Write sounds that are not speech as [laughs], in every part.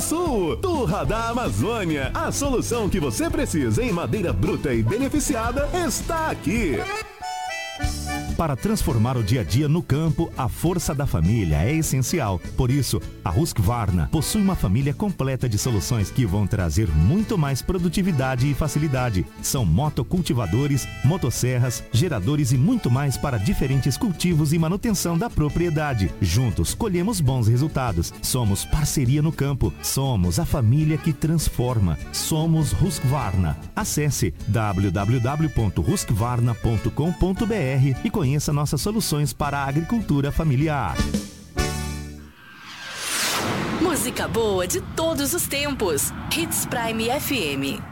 Sul, Turra da Amazônia. A solução que você precisa em madeira bruta e beneficiada está aqui. Para transformar o dia a dia no campo, a força da família é essencial. Por isso, a Husqvarna possui uma família completa de soluções que vão trazer muito mais produtividade e facilidade. São motocultivadores, motosserras, geradores e muito mais para diferentes cultivos e manutenção da propriedade. Juntos, colhemos bons resultados. Somos parceria no campo. Somos a família que transforma. Somos Husqvarna. Acesse www.husqvarna.com.br e conheça nossas soluções para a agricultura familiar. Música boa de todos os tempos. Hits Prime FM.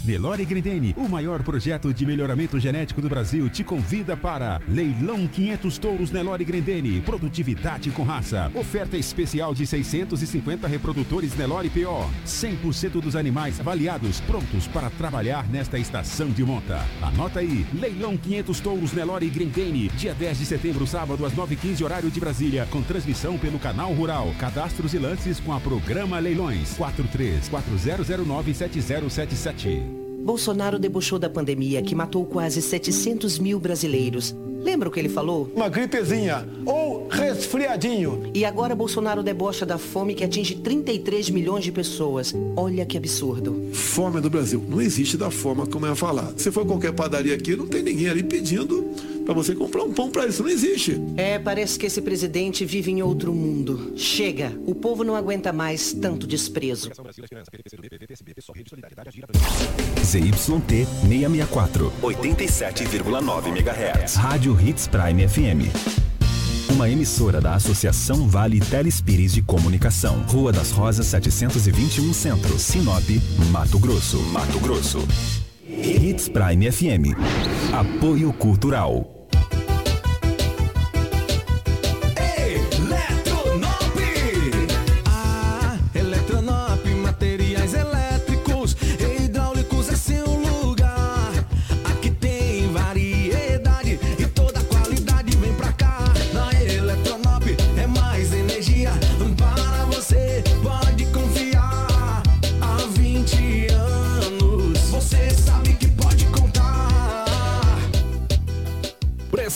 Nelore Grendene, o maior projeto de melhoramento genético do Brasil, te convida para Leilão 500 Touros Nelore Grendene, produtividade com raça. Oferta especial de 650 reprodutores Nelore PO. 100% dos animais avaliados, prontos para trabalhar nesta estação de monta. Anota aí, Leilão 500 Touros Nelore Grendene, dia 10 de setembro, sábado, às 9h15, horário de Brasília, com transmissão pelo canal Rural. Cadastros e lances com a programa Leilões 4340097077. Bolsonaro debochou da pandemia que matou quase 700 mil brasileiros. Lembra o que ele falou? Uma gripezinha ou resfriadinho. E agora Bolsonaro debocha da fome que atinge 33 milhões de pessoas. Olha que absurdo. Fome do Brasil. Não existe da forma como é falar. Se for qualquer padaria aqui, não tem ninguém ali pedindo para você comprar um pão para isso. Não existe. É, parece que esse presidente vive em outro mundo. Chega. O povo não aguenta mais tanto desprezo. ZYT 664, 87,9 MHz. Rádio Hits Prime FM. Uma emissora da Associação Vale Telespires de Comunicação. Rua das Rosas 721 Centro, Sinop, Mato Grosso. Mato Grosso. Hits Prime FM. Apoio Cultural.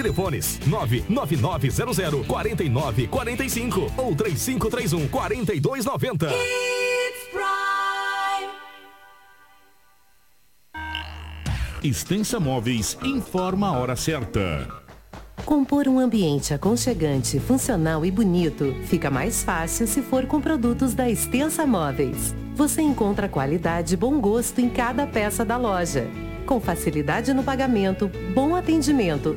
Telefones 99900 4945 ou 3531 4290. Extensa Móveis informa a hora certa. Compor um ambiente aconchegante, funcional e bonito fica mais fácil se for com produtos da Extensa Móveis. Você encontra qualidade e bom gosto em cada peça da loja. Com facilidade no pagamento, bom atendimento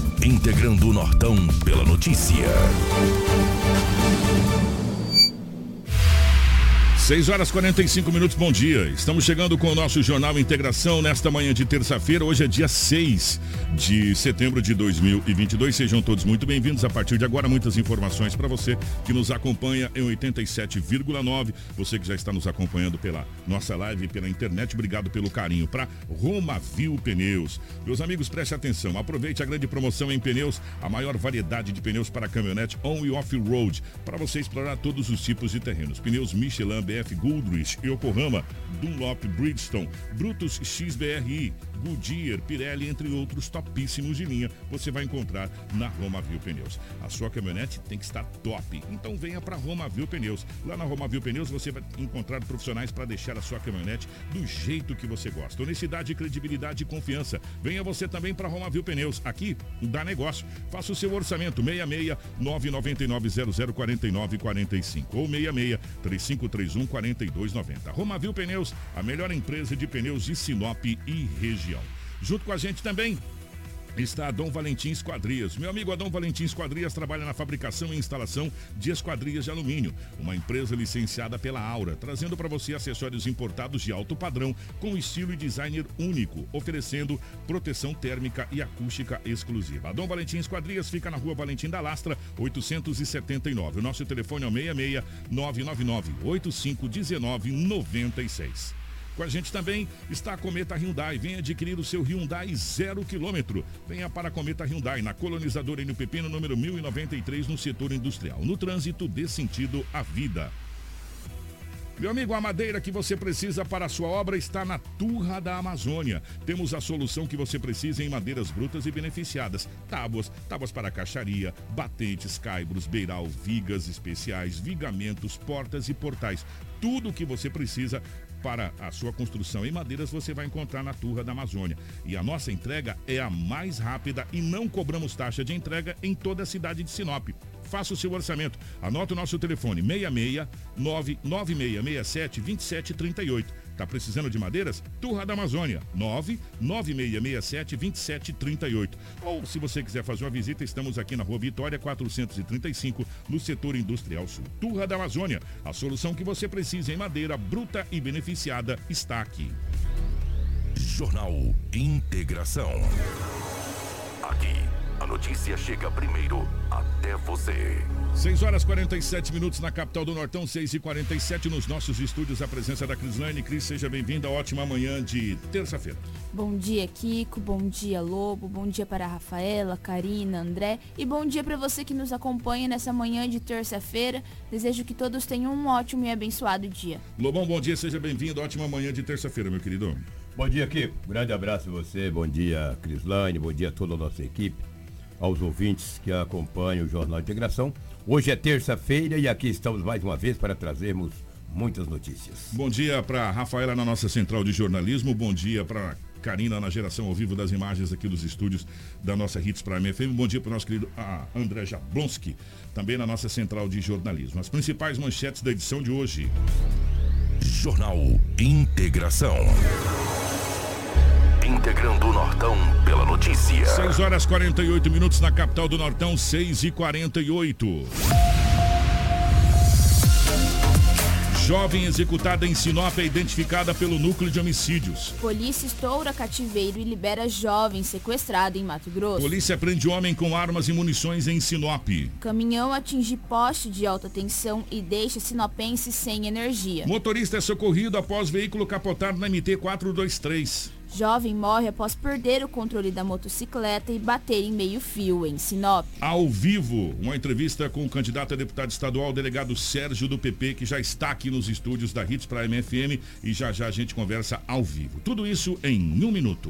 Integrando o Nortão pela notícia. 6 horas 45 minutos, bom dia. Estamos chegando com o nosso Jornal Integração nesta manhã de terça-feira. Hoje é dia 6 de setembro de 2022. Sejam todos muito bem-vindos. A partir de agora, muitas informações para você que nos acompanha em 87,9. Você que já está nos acompanhando pela nossa live e pela internet, obrigado pelo carinho. Para Romavil Pneus. Meus amigos, preste atenção. Aproveite a grande promoção em pneus, a maior variedade de pneus para caminhonete on e off-road, para você explorar todos os tipos de terrenos. Pneus Michelin, BF Goodrich, Yokohama, Dunlop Bridgestone, Brutus XBRI, Goodyear, Pirelli, entre outros topíssimos de linha, você vai encontrar na Roma Viu Pneus. A sua caminhonete tem que estar top, então venha para Roma Viu Pneus. Lá na Roma Viu Pneus você vai encontrar profissionais para deixar a sua caminhonete do jeito que você gosta. Honestidade, credibilidade e confiança. Venha você também para Roma Viu Pneus. Aqui dá negócio. Faça o seu orçamento 66 999 0049 45 ou 66 3531 4290. Roma Viu Pneus, a melhor empresa de pneus de Sinop e região. Junto com a gente também está a Dom Valentim Esquadrias. Meu amigo Adão Valentim Esquadrias trabalha na fabricação e instalação de esquadrias de alumínio, uma empresa licenciada pela Aura, trazendo para você acessórios importados de alto padrão com estilo e designer único, oferecendo proteção térmica e acústica exclusiva. A Dom Valentim Esquadrias fica na Rua Valentim da Lastra, 879. O nosso telefone é o 66 999 8519 96. Com a gente também está a Cometa Hyundai. Venha adquirir o seu Hyundai zero quilômetro. Venha para a Cometa Hyundai, na colonizadora Enio Pepino, número 1093, no setor industrial. No trânsito, dê sentido à vida. Meu amigo, a madeira que você precisa para a sua obra está na Turra da Amazônia. Temos a solução que você precisa em madeiras brutas e beneficiadas. Tábuas, tábuas para caixaria, batentes, caibros, beiral, vigas especiais, vigamentos, portas e portais. Tudo o que você precisa para a sua construção em madeiras você vai encontrar na Turra da Amazônia. E a nossa entrega é a mais rápida e não cobramos taxa de entrega em toda a cidade de Sinop. Faça o seu orçamento. Anota o nosso telefone 66 99667 2738. Tá precisando de madeiras? Turra da Amazônia, 99667-2738. Ou se você quiser fazer uma visita, estamos aqui na Rua Vitória 435, no setor industrial sul. Turra da Amazônia, a solução que você precisa em madeira bruta e beneficiada está aqui. Jornal Integração. Aqui, notícia chega primeiro até você. 6 horas 47 minutos na capital do Nortão, 6 e 47 nos nossos estúdios. A presença da Crislane. Cris, seja bem-vinda. Ótima manhã de terça-feira. Bom dia, Kiko. Bom dia, Lobo. Bom dia para a Rafaela, Karina, André. E bom dia para você que nos acompanha nessa manhã de terça-feira. Desejo que todos tenham um ótimo e abençoado dia. Lobão, bom dia. Seja bem-vindo. Ótima manhã de terça-feira, meu querido. Bom dia, Kiko. Grande abraço a você. Bom dia, Crislane. Bom dia a toda a nossa equipe. Aos ouvintes que acompanham o Jornal Integração. Hoje é terça-feira e aqui estamos mais uma vez para trazermos muitas notícias. Bom dia para Rafaela na nossa central de jornalismo. Bom dia para Karina na geração ao vivo das imagens aqui dos estúdios da nossa Hits Prime FM. Bom dia para o nosso querido ah, André Jablonski, também na nossa central de jornalismo. As principais manchetes da edição de hoje. Jornal Integração. Integrando o Nortão pela notícia. 6 horas 48 minutos na capital do Nortão, 6 e 48. Jovem executada em Sinop é identificada pelo núcleo de homicídios. Polícia estoura cativeiro e libera jovem sequestrado em Mato Grosso. Polícia prende homem com armas e munições em Sinop. Caminhão atinge poste de alta tensão e deixa sinopense sem energia. Motorista é socorrido após veículo capotar na MT 423. Jovem morre após perder o controle da motocicleta e bater em meio fio em Sinop. Ao vivo, uma entrevista com o candidato a deputado estadual, delegado Sérgio do PP, que já está aqui nos estúdios da Hits para a MFM e já já a gente conversa ao vivo. Tudo isso em um minuto.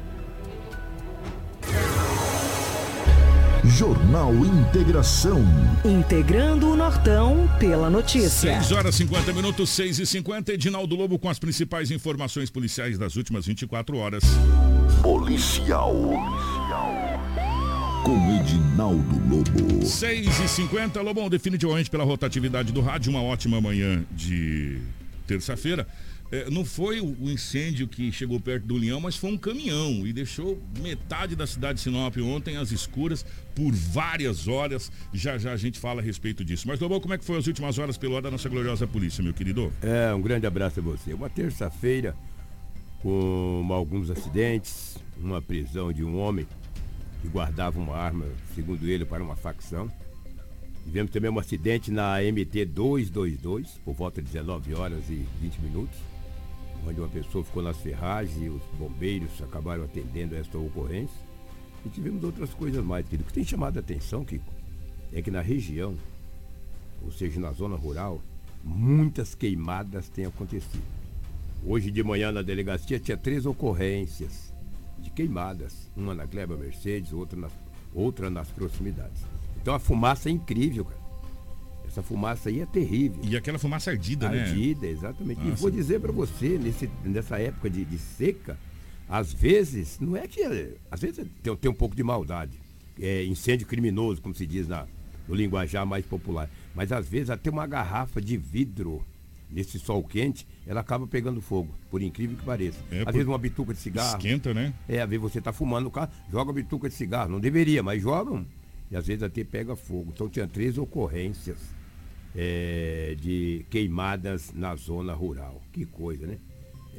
Jornal Integração. Integrando o Nortão pela notícia. 6 horas 50 minutos, 6 e 50 Edinaldo Lobo com as principais informações policiais das últimas 24 horas. Policial. Com Edinaldo Lobo. 6 e 50 Lobão, definitivamente pela rotatividade do rádio, uma ótima manhã de terça-feira. É, não foi o incêndio que chegou perto do Leão, mas foi um caminhão e deixou metade da cidade de Sinop ontem às escuras por várias horas. Já já a gente fala a respeito disso. Mas, Lobão, como é que foi as últimas horas pelo lado da nossa gloriosa polícia, meu querido? É, um grande abraço a você. Uma terça-feira com alguns acidentes, uma prisão de um homem que guardava uma arma, segundo ele, para uma facção. Tivemos também um acidente na MT 222, por volta de 19 horas e 20 minutos onde uma pessoa ficou nas ferragens e os bombeiros acabaram atendendo esta ocorrência. E tivemos outras coisas mais, querido. O que tem chamado a atenção, Kiko, é que na região, ou seja, na zona rural, muitas queimadas têm acontecido. Hoje de manhã na delegacia tinha três ocorrências de queimadas. Uma na Gleba Mercedes, outra nas, outra nas proximidades. Então a fumaça é incrível, cara. Essa fumaça aí é terrível. E aquela fumaça ardida, ardida né? Ardida, exatamente. Nossa. E vou dizer para você, nesse, nessa época de, de, seca, às vezes, não é que. Às vezes tem, tem um pouco de maldade. É, incêndio criminoso, como se diz na, no linguajar mais popular. Mas às vezes até uma garrafa de vidro nesse sol quente, ela acaba pegando fogo, por incrível que pareça. É, às vezes uma bituca de cigarro. Esquenta, né? É, às vezes você está fumando no carro, joga a bituca de cigarro. Não deveria, mas jogam. E às vezes até pega fogo. Então tinha três ocorrências é, de queimadas na zona rural. Que coisa, né?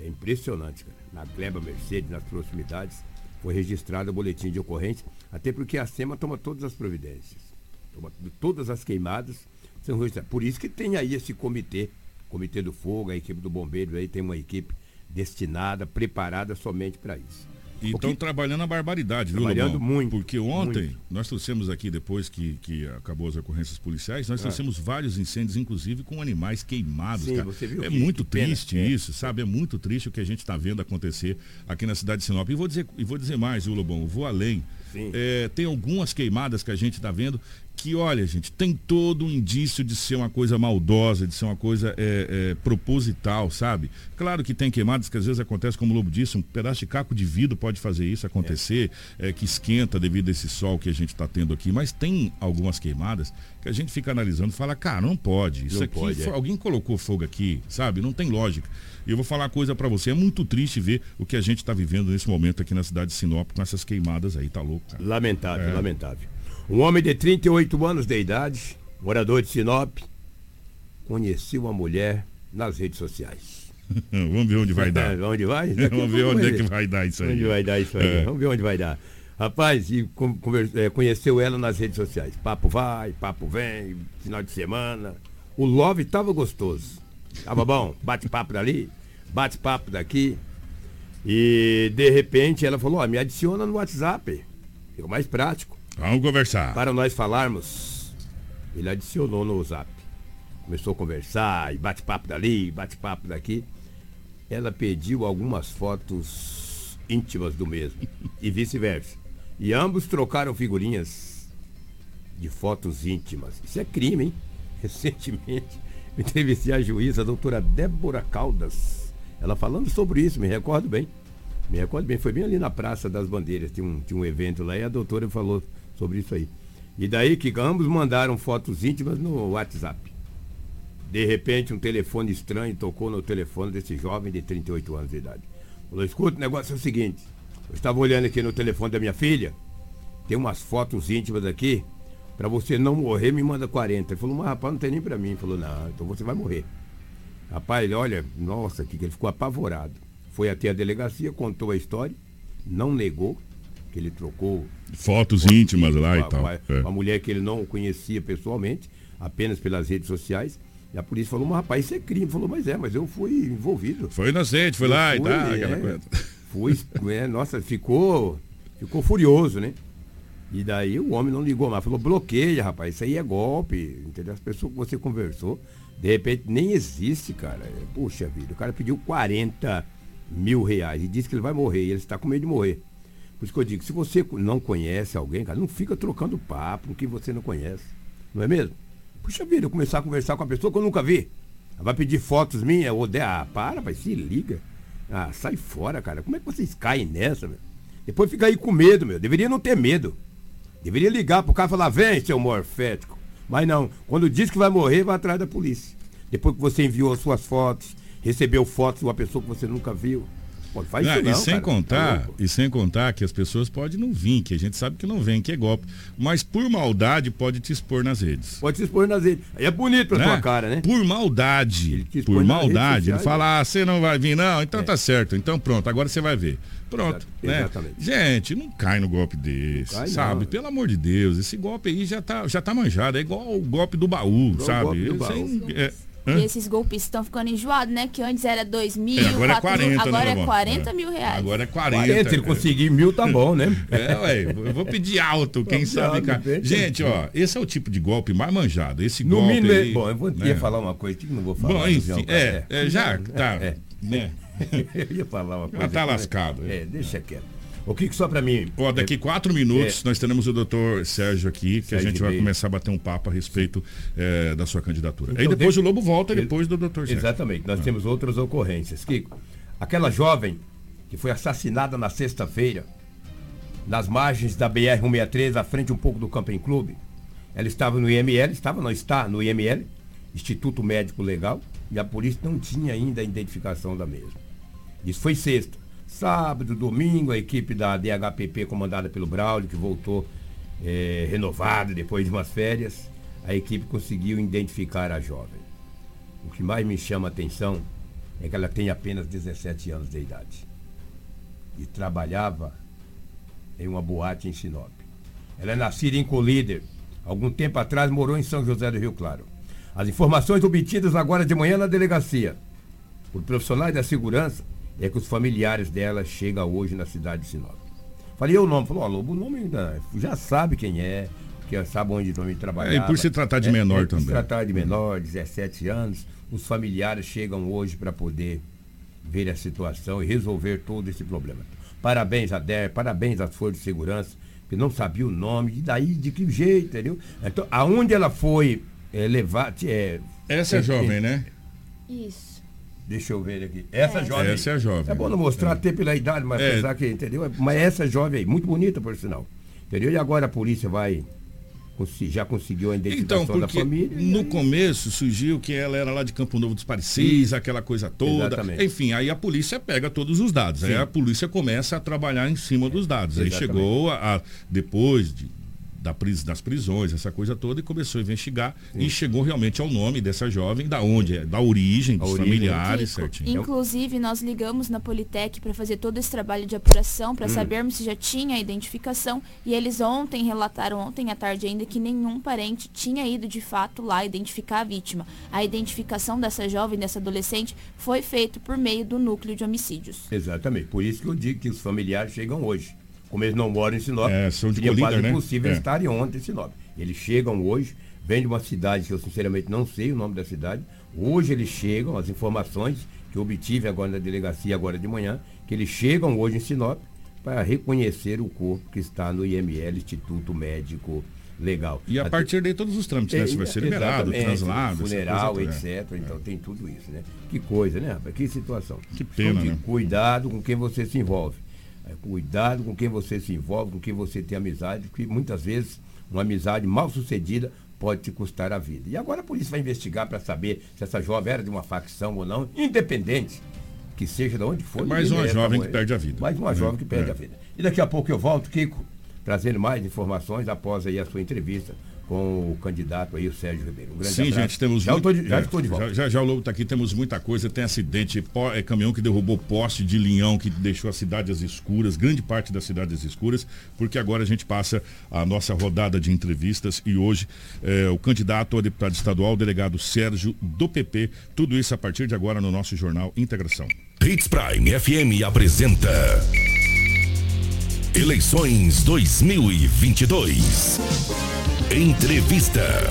É impressionante, cara. Na Gleba Mercedes, nas proximidades, foi registrado o boletim de ocorrência, até porque a SEMA toma todas as providências. Toma, todas as queimadas são registradas. Por isso que tem aí esse comitê, Comitê do Fogo, a equipe do Bombeiro aí tem uma equipe destinada, preparada somente para isso. E estão trabalhando a barbaridade, viu, Trabalhando Lobão? muito. Porque ontem, muito. nós trouxemos aqui, depois que, que acabou as ocorrências policiais, nós é. trouxemos vários incêndios, inclusive com animais queimados. Sim. Você viu é que, muito que triste pena. isso, é. sabe? É muito triste o que a gente está vendo acontecer aqui na cidade de Sinop. E vou dizer, e vou dizer mais, viu, Lobão? Eu vou além. É, tem algumas queimadas que a gente está vendo que, olha, gente, tem todo um indício de ser uma coisa maldosa, de ser uma coisa é, é, proposital, sabe? Claro que tem queimadas que às vezes acontece, como o Lobo disse, um pedaço de caco de vidro pode fazer isso acontecer, é. que esquenta devido a esse sol que a gente está tendo aqui, mas tem algumas queimadas que a gente fica analisando e fala, cara, não pode, isso Não aqui, pode, é. alguém colocou fogo aqui, sabe? Não tem lógica. E eu vou falar uma coisa para você, é muito triste ver o que a gente está vivendo nesse momento aqui na cidade de Sinop com essas queimadas aí, tá louco, cara. Lamentável, É. lamentável. Um homem de 38 anos de idade, morador de Sinop, conheceu uma mulher nas redes sociais. [laughs] Vamos ver onde vai dar. onde vai? Daqui Vamos ver onde [laughs] é que vai dar isso aí. Onde vai dar isso aí? É. Vamos ver onde vai dar. Rapaz, e é, conheceu ela nas redes sociais. Papo vai, papo vem, final de semana. O love tava gostoso. Tava bom, bate-papo dali, bate-papo daqui. E de repente ela falou, ó, me adiciona no WhatsApp. Ficou mais prático. Vamos conversar. Para nós falarmos. Ele adicionou no WhatsApp. Começou a conversar, e bate-papo dali, bate-papo daqui. Ela pediu algumas fotos íntimas do mesmo. e vice-versa. E ambos trocaram figurinhas de fotos íntimas. Isso é crime, hein? [laughs] Recentemente, [laughs] entrevistei a juíza, a doutora Débora Caldas. Ela falando sobre isso, me recordo bem. Me recordo bem, foi bem ali na Praça das Bandeiras, tinha um, tinha um evento lá e a doutora falou sobre isso aí. E daí que ambos mandaram fotos íntimas no WhatsApp. De repente, um telefone estranho tocou no telefone desse jovem de 38 anos de idade. Falou: escuta, o negócio é o seguinte. Eu estava olhando aqui no telefone da minha filha, tem umas fotos íntimas aqui. Para você não morrer, me manda 40. Ele falou: mas rapaz, não tem nem para mim. Ele falou: não, então você vai morrer. Rapaz, ele, olha, nossa, que ele ficou apavorado. Foi até a delegacia, contou a história, não negou que ele trocou fotos íntimas lá e tal. Uma, é. uma mulher que ele não conhecia pessoalmente, apenas pelas redes sociais. E a polícia falou, mas rapaz, isso é crime. Ele falou, mas é, mas eu fui envolvido. Foi inocente, foi lá e tal, aquela é, coisa. Fui, é, nossa, ficou, ficou furioso, né? E daí o homem não ligou mais, falou, bloqueia, rapaz, isso aí é golpe, entendeu? As pessoas que você conversou, de repente nem existe, cara. Puxa vida, o cara pediu 40 mil reais e disse que ele vai morrer, e ele está com medo de morrer. Por isso que eu digo, se você não conhece alguém, cara, não fica trocando papo com quem você não conhece. Não é mesmo? Puxa vida, eu começar a conversar com uma pessoa que eu nunca vi. Ela vai pedir fotos minhas, ou de, ah, para, vai, se liga. Ah, sai fora, cara. Como é que vocês caem nessa, meu? Depois fica aí com medo, meu. Deveria não ter medo. Deveria ligar pro cara e falar, vem, seu morfético. Mas não, quando diz que vai morrer, vai atrás da polícia. Depois que você enviou as suas fotos, recebeu fotos de uma pessoa que você nunca viu. Pô, faz isso não, e sem cara. contar, Tá e sem contar que as pessoas podem não vir, que a gente sabe que não vem, que é golpe. Mas por maldade pode te expor nas redes. Pode se expor nas redes. Aí é bonito pra Né? tua cara, né? Por maldade. Por maldade. Ele sociais, fala, ah, você não vai vir, não, então tá certo. Então pronto, agora você vai ver. Pronto. Né? exatamente. Gente, não cai no golpe desse, cai, sabe? não. Pelo amor de Deus, esse golpe aí já tá, já tá manjado. É igual o golpe do baú, Igual sabe? golpe do baú. é- hã? E esses golpistas estão ficando enjoados, né? Que antes era 2 mil, É, agora é 4 mil, 40, né, agora é Lobão? 40 É. mil reais. Agora é 40. 40, se ele conseguir mil, tá bom, né? [laughs] É, ué, eu vou pedir alto, quem Vamos sabe, alto, cara. Gente, ó, esse é o tipo de golpe mais manjado. Esse No golpe mínimo, aí, bom, eu vou, né? ia falar uma coisa que não vou falar. Bom, enfim, cara, é, é, já, [laughs] tá, É. né? [laughs] eu ia falar uma Já coisa. tá que- lascado. É, deixa quieto. O que só pra mim. Ó, daqui quatro minutos nós teremos o doutor Sérgio aqui, que a Sérgio gente vai começar a bater um papo a respeito eh, da sua candidatura. Aí Então, depois deixa- o Lobo volta, depois do doutor Sérgio. Exatamente, nós temos outras ocorrências. Kiko, aquela jovem que foi assassinada na sexta-feira, nas margens da BR-163, à frente um pouco do Camping Clube, ela estava no IML, estava, não está no IML, Instituto Médico Legal, e a polícia não tinha ainda a identificação da mesma. Isso foi sexta. Sábado, domingo, a equipe da DHPP, comandada pelo Braulio, que voltou renovada depois de umas férias, a equipe conseguiu identificar a jovem. O que mais me chama a atenção é que ela tem apenas 17 anos de idade. E trabalhava em uma boate em Sinop. Ela é nascida em Colíder. Algum tempo atrás morou em São José do Rio Claro. As informações obtidas agora de manhã na delegacia por profissionais da segurança é que os familiares dela chegam hoje na cidade de Sinop. Falei o nome, falou, ó, Lobo, o nome ainda já sabe quem é, que sabe onde o nome trabalhava. É, e por se tratar de menor por também. Se tratar de menor, 17 anos, os familiares chegam hoje para poder ver a situação e resolver todo esse problema. Parabéns a DER, parabéns às forças de segurança, que não sabia o nome, e daí de que jeito, entendeu? Então, aonde ela foi é, levar. É, Essa é jovem, né? Isso. Deixa eu ver aqui. Essa É. jovem. Essa é a jovem. É bom não mostrar até pela idade, mas É. apesar que, entendeu? Mas essa jovem aí, muito bonita, por sinal. Entendeu? E agora a polícia vai. Já conseguiu a identificação Então, da porque família. no aí- começo surgiu que ela era lá de Campo Novo dos Parecis, aquela coisa toda. Exatamente. Enfim, aí a polícia pega todos os dados. Aí Sim. a polícia começa a trabalhar em cima dos dados. Aí Exatamente. chegou a, a- depois de da pris, das prisões, essa coisa toda, e começou a investigar Sim. e chegou realmente ao nome dessa jovem, da onde é, da origem, dos origem. familiares, Kiko, certinho. Inclusive, nós ligamos na Politec para fazer todo esse trabalho de apuração, para hum. sabermos se já tinha a identificação, e eles ontem relataram, ontem à tarde ainda, que nenhum parente tinha ido de fato lá identificar a vítima. A identificação dessa jovem, dessa adolescente, foi feita por meio do núcleo de homicídios. Exatamente, por isso que eu digo que os familiares chegam hoje como eles não moram em Sinop, é, são de seria quase né? impossível é. estarem ontem em Sinop. Eles chegam hoje, vêm de uma cidade que eu sinceramente não sei o nome da cidade. Hoje eles chegam, as informações que eu obtive agora na delegacia, agora de manhã, que eles chegam hoje em Sinop para reconhecer o corpo que está no IML, Instituto Médico Legal. E a partir daí todos os trâmites, né? Se vai ser liberado, translado, funeral, etc. É. Então tem tudo isso, né? Que coisa, né? Que situação. Que pena, então, né? Cuidado com quem você se envolve. É, cuidado com quem você se envolve, com quem você tem amizade, porque muitas vezes uma amizade mal sucedida pode te custar a vida. E agora a polícia vai investigar para saber se essa jovem era de uma facção ou não, independente que seja de onde for. É mais uma jovem que perde a vida. Mais uma é, jovem que perde é. a vida. E daqui a pouco eu volto, Kiko, trazendo mais informações após aí a sua entrevista com o candidato aí, o Sérgio Ribeiro. Um grande Sim, abraço. gente, temos já, muito, de, já é, estou de volta. Já, já, já o Lobo está aqui, temos muita coisa, tem acidente, pó, é caminhão que derrubou poste de linhão, que deixou as cidades escuras, grande parte das cidades escuras, porque agora a gente passa a nossa rodada de entrevistas e hoje é, o candidato a deputado estadual, o delegado Sérgio do PP, tudo isso a partir de agora no nosso jornal Integração. Hits Prime FM apresenta Eleições 2022. Entrevista.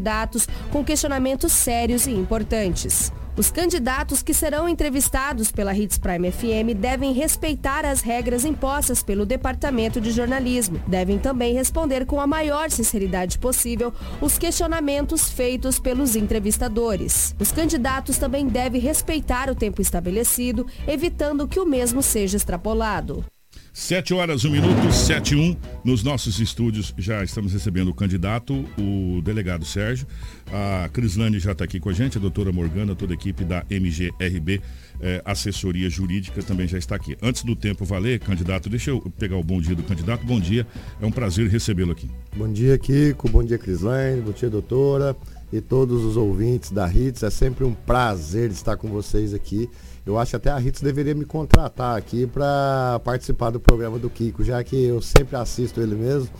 candidatos com questionamentos sérios e importantes. Os candidatos que serão entrevistados pela Hits Prime FM devem respeitar as regras impostas pelo Departamento de Jornalismo. Devem também responder com a maior sinceridade possível os questionamentos feitos pelos entrevistadores. Os candidatos também devem respeitar o tempo estabelecido, evitando que o mesmo seja extrapolado. 7 horas, 1 minuto, 7 e 1. Nos nossos estúdios já estamos recebendo o candidato, o delegado Sérgio. A Crislane já está aqui com a gente, a doutora Morgana, toda a equipe da MGRB, eh, assessoria jurídica, também já está aqui. Antes do tempo valer, candidato, deixa eu pegar o bom dia do candidato. Bom dia, é um prazer recebê-lo aqui. Bom dia, Kiko. Bom dia, Crislane. Bom dia, doutora. E todos os ouvintes da HITS. É sempre um prazer estar com vocês aqui eu acho até a Ritz deveria me contratar aqui para participar do programa do Kiko, já que eu sempre assisto ele mesmo.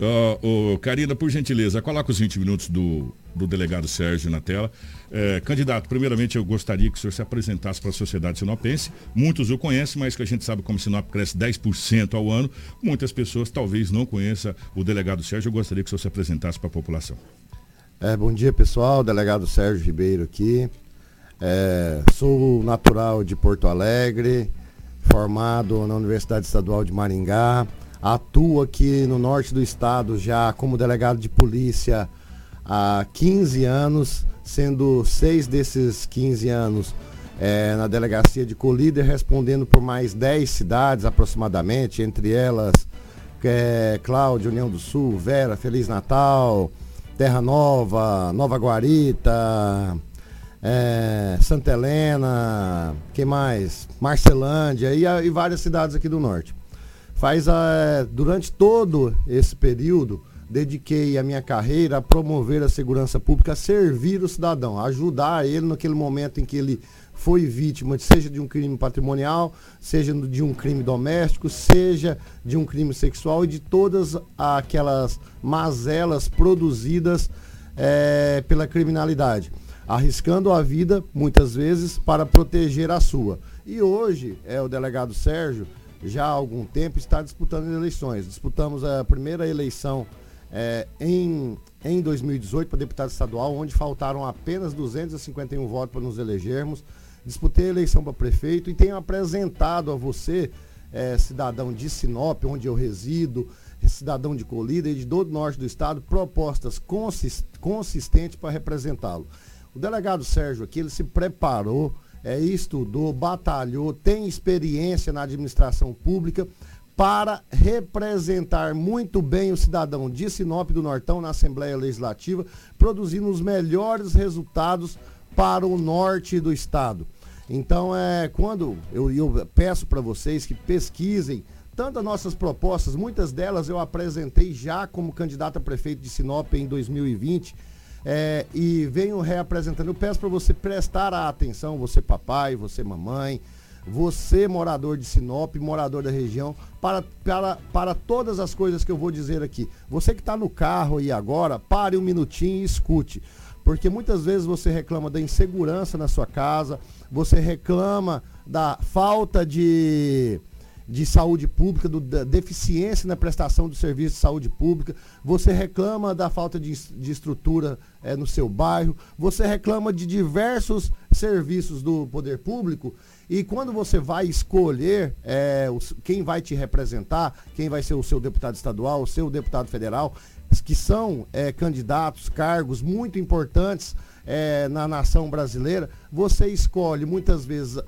Uh, Karina, por gentileza, coloca os 20 minutos do, do delegado Sérgio na tela. É, candidato, primeiramente eu gostaria que o senhor se apresentasse para a sociedade sinopense. Muitos o conhecem, mas que a gente sabe como Sinop cresce 10% ao ano. Muitas pessoas talvez não conheçam o delegado Sérgio. Eu gostaria que o senhor se apresentasse para a população. É, bom dia, pessoal. Delegado Sérgio Ribeiro aqui. É, sou natural de Porto Alegre, formado na Universidade Estadual de Maringá. Atuo aqui no norte do estado já como delegado de polícia há 15 anos, sendo seis desses 15 anos é, na delegacia de Colíder, respondendo por mais 10 cidades aproximadamente, entre elas é, Cláudia, União do Sul, Vera, Feliz Natal, Terra Nova, Nova Guarita, é, Santa Helena, que mais? Marcelândia e, e, várias cidades aqui do norte. Faz a, durante todo esse período, dediquei a minha carreira a promover a segurança pública, a servir o cidadão, a ajudar ele naquele momento em que ele foi vítima, seja de um crime patrimonial, seja de um crime doméstico, seja de um crime sexual e de todas aquelas mazelas produzidas é, pela criminalidade, arriscando a vida muitas vezes para proteger a sua. E hoje é o delegado Sérgio já há algum tempo está disputando eleições. Disputamos a primeira eleição é, em, em 2018 para deputado estadual, onde faltaram apenas 251 votos para nos elegermos. Disputei a eleição para prefeito e tenho apresentado a você, é, cidadão de Sinop, onde eu resido, cidadão de Colíder e de todo o norte do estado, propostas consist, consistentes para representá-lo. O delegado Sérgio aqui, ele se preparou, é, estudou, batalhou, tem experiência na administração pública para representar muito bem o cidadão de Sinop do Nortão na Assembleia Legislativa, produzindo os melhores resultados para o norte do estado. Então, é, quando eu, eu peço para vocês que pesquisem tanto as nossas propostas, muitas delas eu apresentei já como candidato a prefeito de Sinop em 2020 é, e venho reapresentando. Eu peço para você prestar a atenção, você papai, você mamãe, você morador de Sinop, morador da região, para, para, para todas as coisas que eu vou dizer aqui. Você que está no carro aí agora, pare um minutinho e escute. Porque muitas vezes você reclama da insegurança na sua casa, você reclama da falta de, de saúde pública, do, da deficiência na prestação do serviço de saúde pública, você reclama da falta de, de estrutura é, no seu bairro, você reclama de diversos serviços do poder público. E quando você vai escolher é, os, quem vai te representar, quem vai ser o seu deputado estadual, o seu deputado federal, que são é, candidatos, cargos muito importantes é, na nação brasileira, você escolhe muitas vezes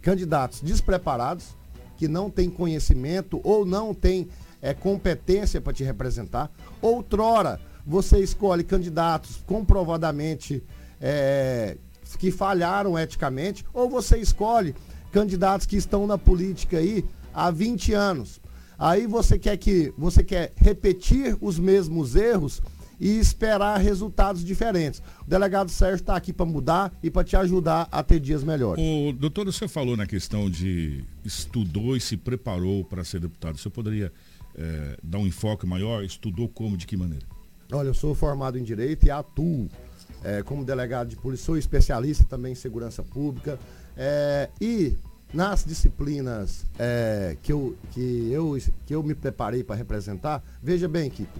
candidatos despreparados, que não têm conhecimento ou não têm é, competência para te representar. Outrora, você escolhe candidatos comprovadamente é, que falharam eticamente, ou você escolhe candidatos que estão na política aí há 20 anos. Aí você quer que você quer repetir os mesmos erros e esperar resultados diferentes. O delegado Sérgio está aqui para mudar e para te ajudar a ter dias melhores. O doutor, você falou na questão de estudou e se preparou para ser deputado. Você poderia é, dar um enfoque maior? Estudou como, de que maneira? Olha, eu sou formado em Direito e atuo é, como delegado de polícia, sou especialista também em segurança pública. É, e nas disciplinas é, que, eu, que, eu, que eu me preparei para representar, veja bem, Kiko,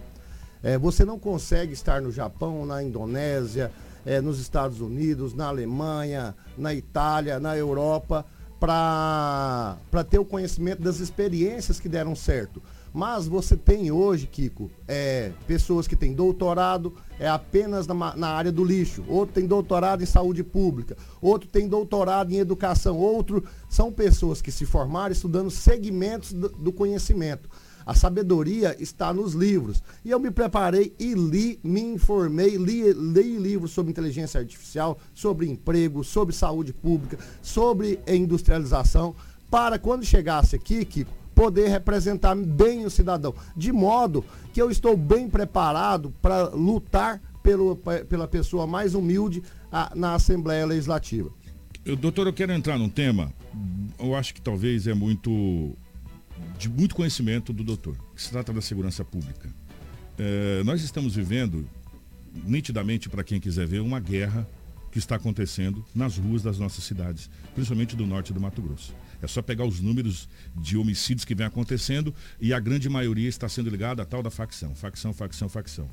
é, você não consegue estar no Japão, na Indonésia, é, nos Estados Unidos, na Alemanha, na Itália, na Europa, para ter o conhecimento das experiências que deram certo. Mas você tem hoje, Kiko, é, pessoas que têm doutorado é apenas na, na, área do lixo, outro tem doutorado em saúde pública, outro tem doutorado em educação, outro são pessoas que se formaram estudando segmentos do, do conhecimento. A sabedoria está nos livros. E eu me preparei e li, me informei, li, li livros sobre inteligência artificial, sobre emprego, sobre saúde pública, sobre industrialização, para quando chegasse aqui, Kiko, poder representar bem o cidadão. De modo que eu estou bem preparado para lutar pelo, pela pessoa mais humilde a, na Assembleia Legislativa. Eu, doutor, eu quero entrar num tema, eu acho que talvez é muito de muito conhecimento do doutor, que se trata da segurança pública. É, nós estamos vivendo, nitidamente para quem quiser ver, uma guerra que está acontecendo nas ruas das nossas cidades, principalmente do norte do Mato Grosso. É só pegar os números de homicídios que vem acontecendo e a grande maioria está sendo ligada à tal da facção. Facção, facção, facção.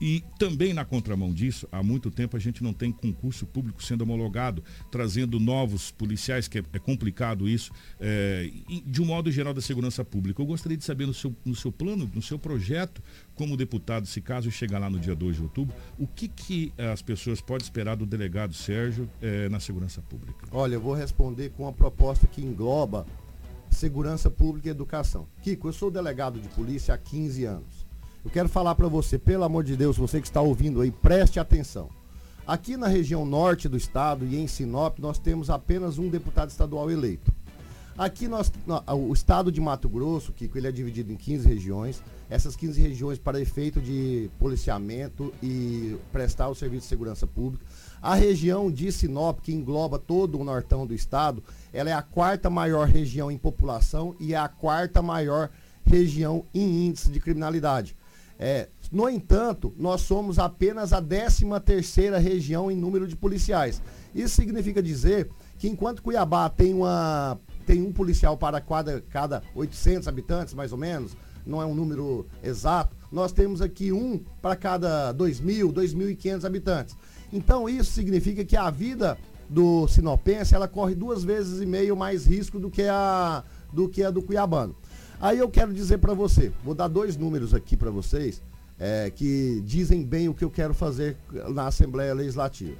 E também na contramão disso, há muito tempo a gente não tem concurso público sendo homologado, trazendo novos policiais, que é, é complicado isso, é, de um modo geral da segurança pública. Eu gostaria de saber no seu, no seu plano, no seu projeto, como deputado, se caso chegar lá no dia 2 de outubro, o que, que as pessoas podem esperar do delegado Sérgio é, na segurança pública? Olha, eu vou responder com uma proposta que engloba segurança pública e educação. Kiko, eu sou delegado de polícia há 15 anos. Eu quero falar para você, pelo amor de Deus, você que está ouvindo aí, preste atenção. Aqui na região norte do estado e em Sinop, nós temos apenas um deputado estadual eleito. Aqui nós, o estado de Mato Grosso, Kiko, ele é dividido em 15 regiões. Essas 15 regiões para efeito de policiamento e prestar o serviço de segurança pública. A região de Sinop, que engloba todo o nortão do estado, ela é a quarta maior região em população e é a quarta maior região em índice de criminalidade. É, no entanto, nós somos apenas a 13 terceira região em número de policiais. Isso significa dizer que enquanto Cuiabá tem uma tem um policial para cada, cada 800 habitantes, mais ou menos, não é um número exato, nós temos aqui um para cada 2.000, 2.500 habitantes. Então isso significa que a vida do sinopense, ela corre duas vezes e meio mais risco do que a do que a do cuiabano. Aí eu quero dizer para você, vou dar dois números aqui para vocês, é, que dizem bem o que eu quero fazer na Assembleia Legislativa.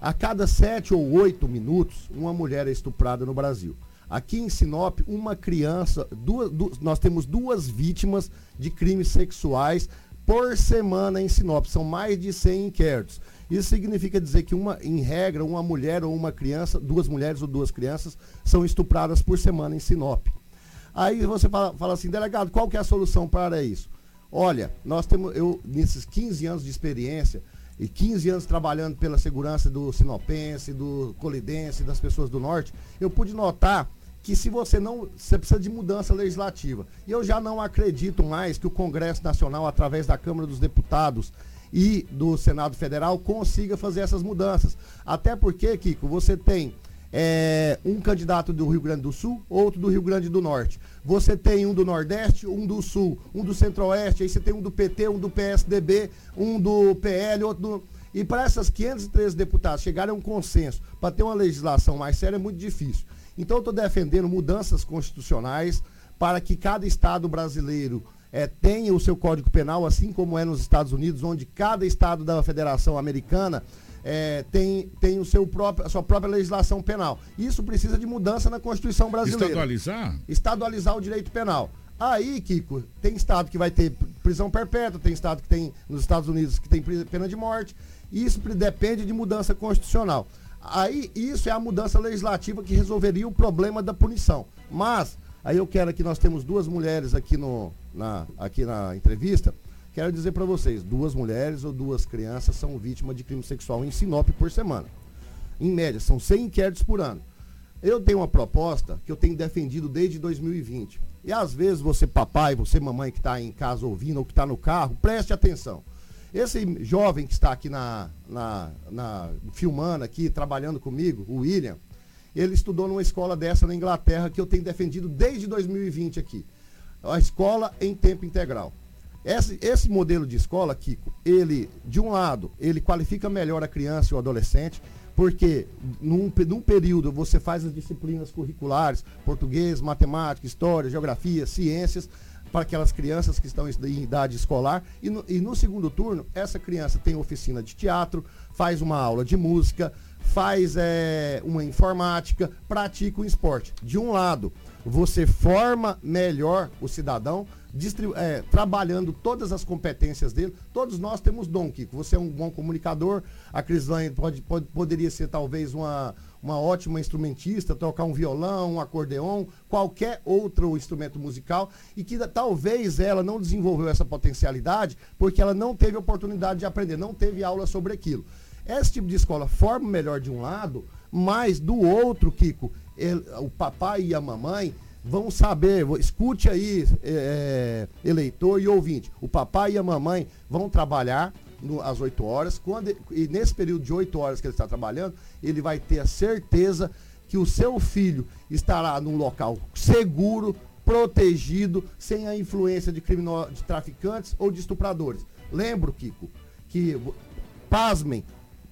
A cada sete ou oito minutos, uma mulher é estuprada no Brasil. Aqui em Sinop, uma criança, duas, duas, nós temos duas vítimas de crimes sexuais por semana em Sinop. São mais de 100 inquéritos. Isso significa dizer que, uma, em regra, uma mulher ou uma criança, duas mulheres ou duas crianças, são estupradas por semana em Sinop. Aí você fala, fala assim, delegado, qual que é a solução para isso? Olha, nós temos, eu, nesses 15 anos de experiência, e 15 anos trabalhando pela segurança do sinopense, do colidense, das pessoas do norte, eu pude notar que se você não, você precisa de mudança legislativa. E eu já não acredito mais que o Congresso Nacional, através da Câmara dos Deputados e do Senado Federal, consiga fazer essas mudanças. Até porque, Kiko, você tem é, um candidato do Rio Grande do Sul, outro do Rio Grande do Norte. Você tem um do Nordeste, um do Sul, um do Centro-Oeste, aí você tem um do PT, um do PSDB, um do PL, outro do... E para essas 513 deputados chegarem a um consenso para ter uma legislação mais séria é muito difícil. Então eu estou defendendo mudanças constitucionais para que cada estado brasileiro é, tenha o seu código penal, assim como é nos Estados Unidos, onde cada estado da Federação Americana é, tem, tem o seu próprio, a sua própria legislação penal. Isso precisa de mudança na Constituição brasileira. Estadualizar? Estadualizar o direito penal. Aí, Kiko, tem estado que vai ter prisão perpétua, tem estado que tem, nos Estados Unidos, que tem pena de morte. Isso depende de mudança constitucional. Aí isso é a mudança legislativa que resolveria o problema da punição. Mas, aí eu quero que nós temos duas mulheres aqui, no, na, aqui na entrevista. Quero dizer para vocês, duas mulheres ou duas crianças são vítimas de crime sexual em Sinop por semana. Em média, são 100 inquéritos por ano. Eu tenho uma proposta que eu tenho defendido desde 2020. E às vezes você, papai, você, mamãe que está em casa ouvindo ou que está no carro, preste atenção. Esse jovem que está aqui na, na, na, filmando aqui, trabalhando comigo, o William, ele estudou numa escola dessa na Inglaterra que eu tenho defendido desde 2020 aqui. A escola em tempo integral. Esse, esse modelo de escola, Kiko, ele, de um lado, ele qualifica melhor a criança e o adolescente, porque num, num período você faz as disciplinas curriculares, português, matemática, história, geografia, ciências, para aquelas crianças que estão em idade escolar. E no, e no segundo turno, essa criança tem oficina de teatro, faz uma aula de música, faz é, uma informática, pratica um esporte. De um lado, você forma melhor o cidadão, é, trabalhando todas as competências dele. Todos nós temos dom, Kiko. Você é um bom comunicador, a Crislane pode, pode, poderia ser talvez uma, uma ótima instrumentista, tocar um violão, um acordeon, qualquer outro instrumento musical, e que talvez ela não desenvolveu essa potencialidade porque ela não teve oportunidade de aprender, não teve aula sobre aquilo. Esse tipo de escola forma melhor de um lado, mas do outro, Kiko, ele, o papai e a mamãe vão saber, escute aí, é, é, eleitor e ouvinte, o papai e a mamãe vão trabalhar no, às 8 horas, quando, e nesse período de 8 horas que ele está trabalhando, ele vai ter a certeza que o seu filho estará num local seguro, protegido, sem a influência de, crimino, de traficantes ou de estupradores. Lembro, Kiko, que, pasmem,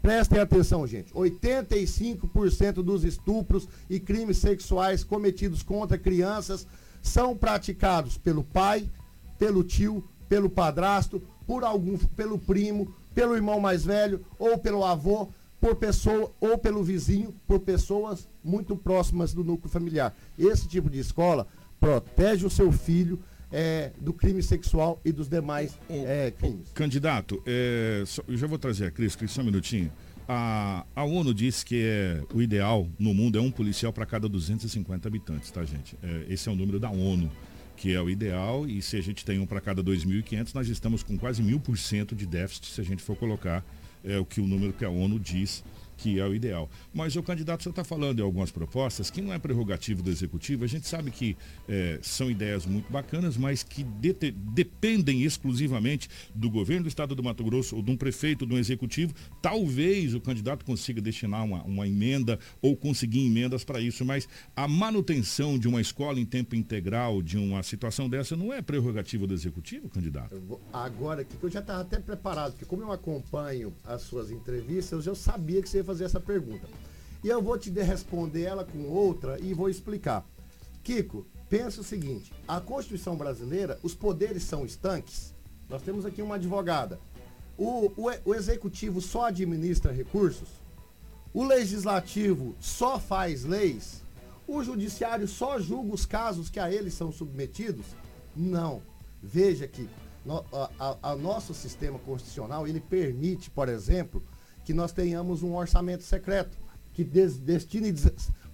Prestem atenção, gente. 85% dos estupros e crimes sexuais cometidos contra crianças são praticados pelo pai, pelo tio, pelo padrasto, por algum, pelo primo, pelo irmão mais velho ou pelo avô, por pessoa ou pelo vizinho, por pessoas muito próximas do núcleo familiar. Esse tipo de escola protege o seu filho é, do crime sexual e dos demais é, crimes. Candidato, é, só, eu já vou trazer a Cris, Cris, só um minutinho. A, a ONU diz que é, o ideal no mundo é um policial para cada 250 habitantes, tá, gente? É, esse é o número da ONU, que é o ideal, e se a gente tem um para cada 2.500, nós estamos com quase mil por cento de déficit se a gente for colocar é, o que o número que a ONU diz que é o ideal. Mas o candidato, senhor está falando em algumas propostas que não é prerrogativo do executivo. A gente sabe que é, são ideias muito bacanas, mas que de, dependem exclusivamente do governo do estado do Mato Grosso ou de um prefeito, de um executivo. Talvez o candidato consiga destinar uma, uma emenda ou conseguir emendas para isso, mas a manutenção de uma escola em tempo integral, de uma situação dessa, não é prerrogativa do executivo, candidato? Agora, que eu já estava até preparado, porque como eu acompanho as suas entrevistas, eu já sabia que você ia fazer essa pergunta. E eu vou te responder ela com outra e vou explicar. Kiko, pensa o seguinte: a Constituição brasileira, os poderes são estanques. Nós temos aqui uma advogada. O, o, o executivo só administra recursos. O legislativo só faz leis. O judiciário só julga os casos que a eles são submetidos? Não. Veja que a, a nosso sistema constitucional ele permite, por exemplo, que nós tenhamos um orçamento secreto que des, destine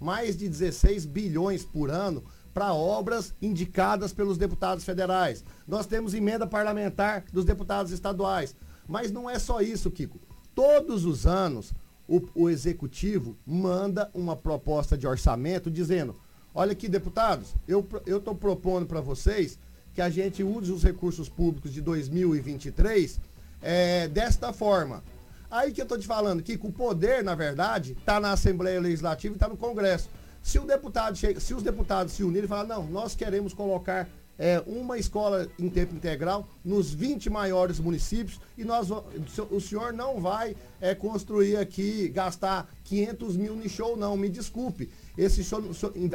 mais de 16 bilhões por ano para obras indicadas pelos deputados federais. Nós temos emenda parlamentar dos deputados estaduais. Mas não é só isso, Kiko. Todos os anos, o, o executivo manda uma proposta de orçamento dizendo: olha aqui, deputados, eu estou propondo para vocês que a gente use os recursos públicos de 2023 é, eh, desta forma. Aí que eu estou te falando, que o poder, na verdade, está na Assembleia Legislativa e está no Congresso. Se, o deputado chega, se os deputados se unirem e falar, não, nós queremos colocar é, uma escola em tempo integral nos 20 maiores municípios e nós, o senhor não vai é, construir aqui, gastar 500 mil no show, não, me desculpe. Esse show,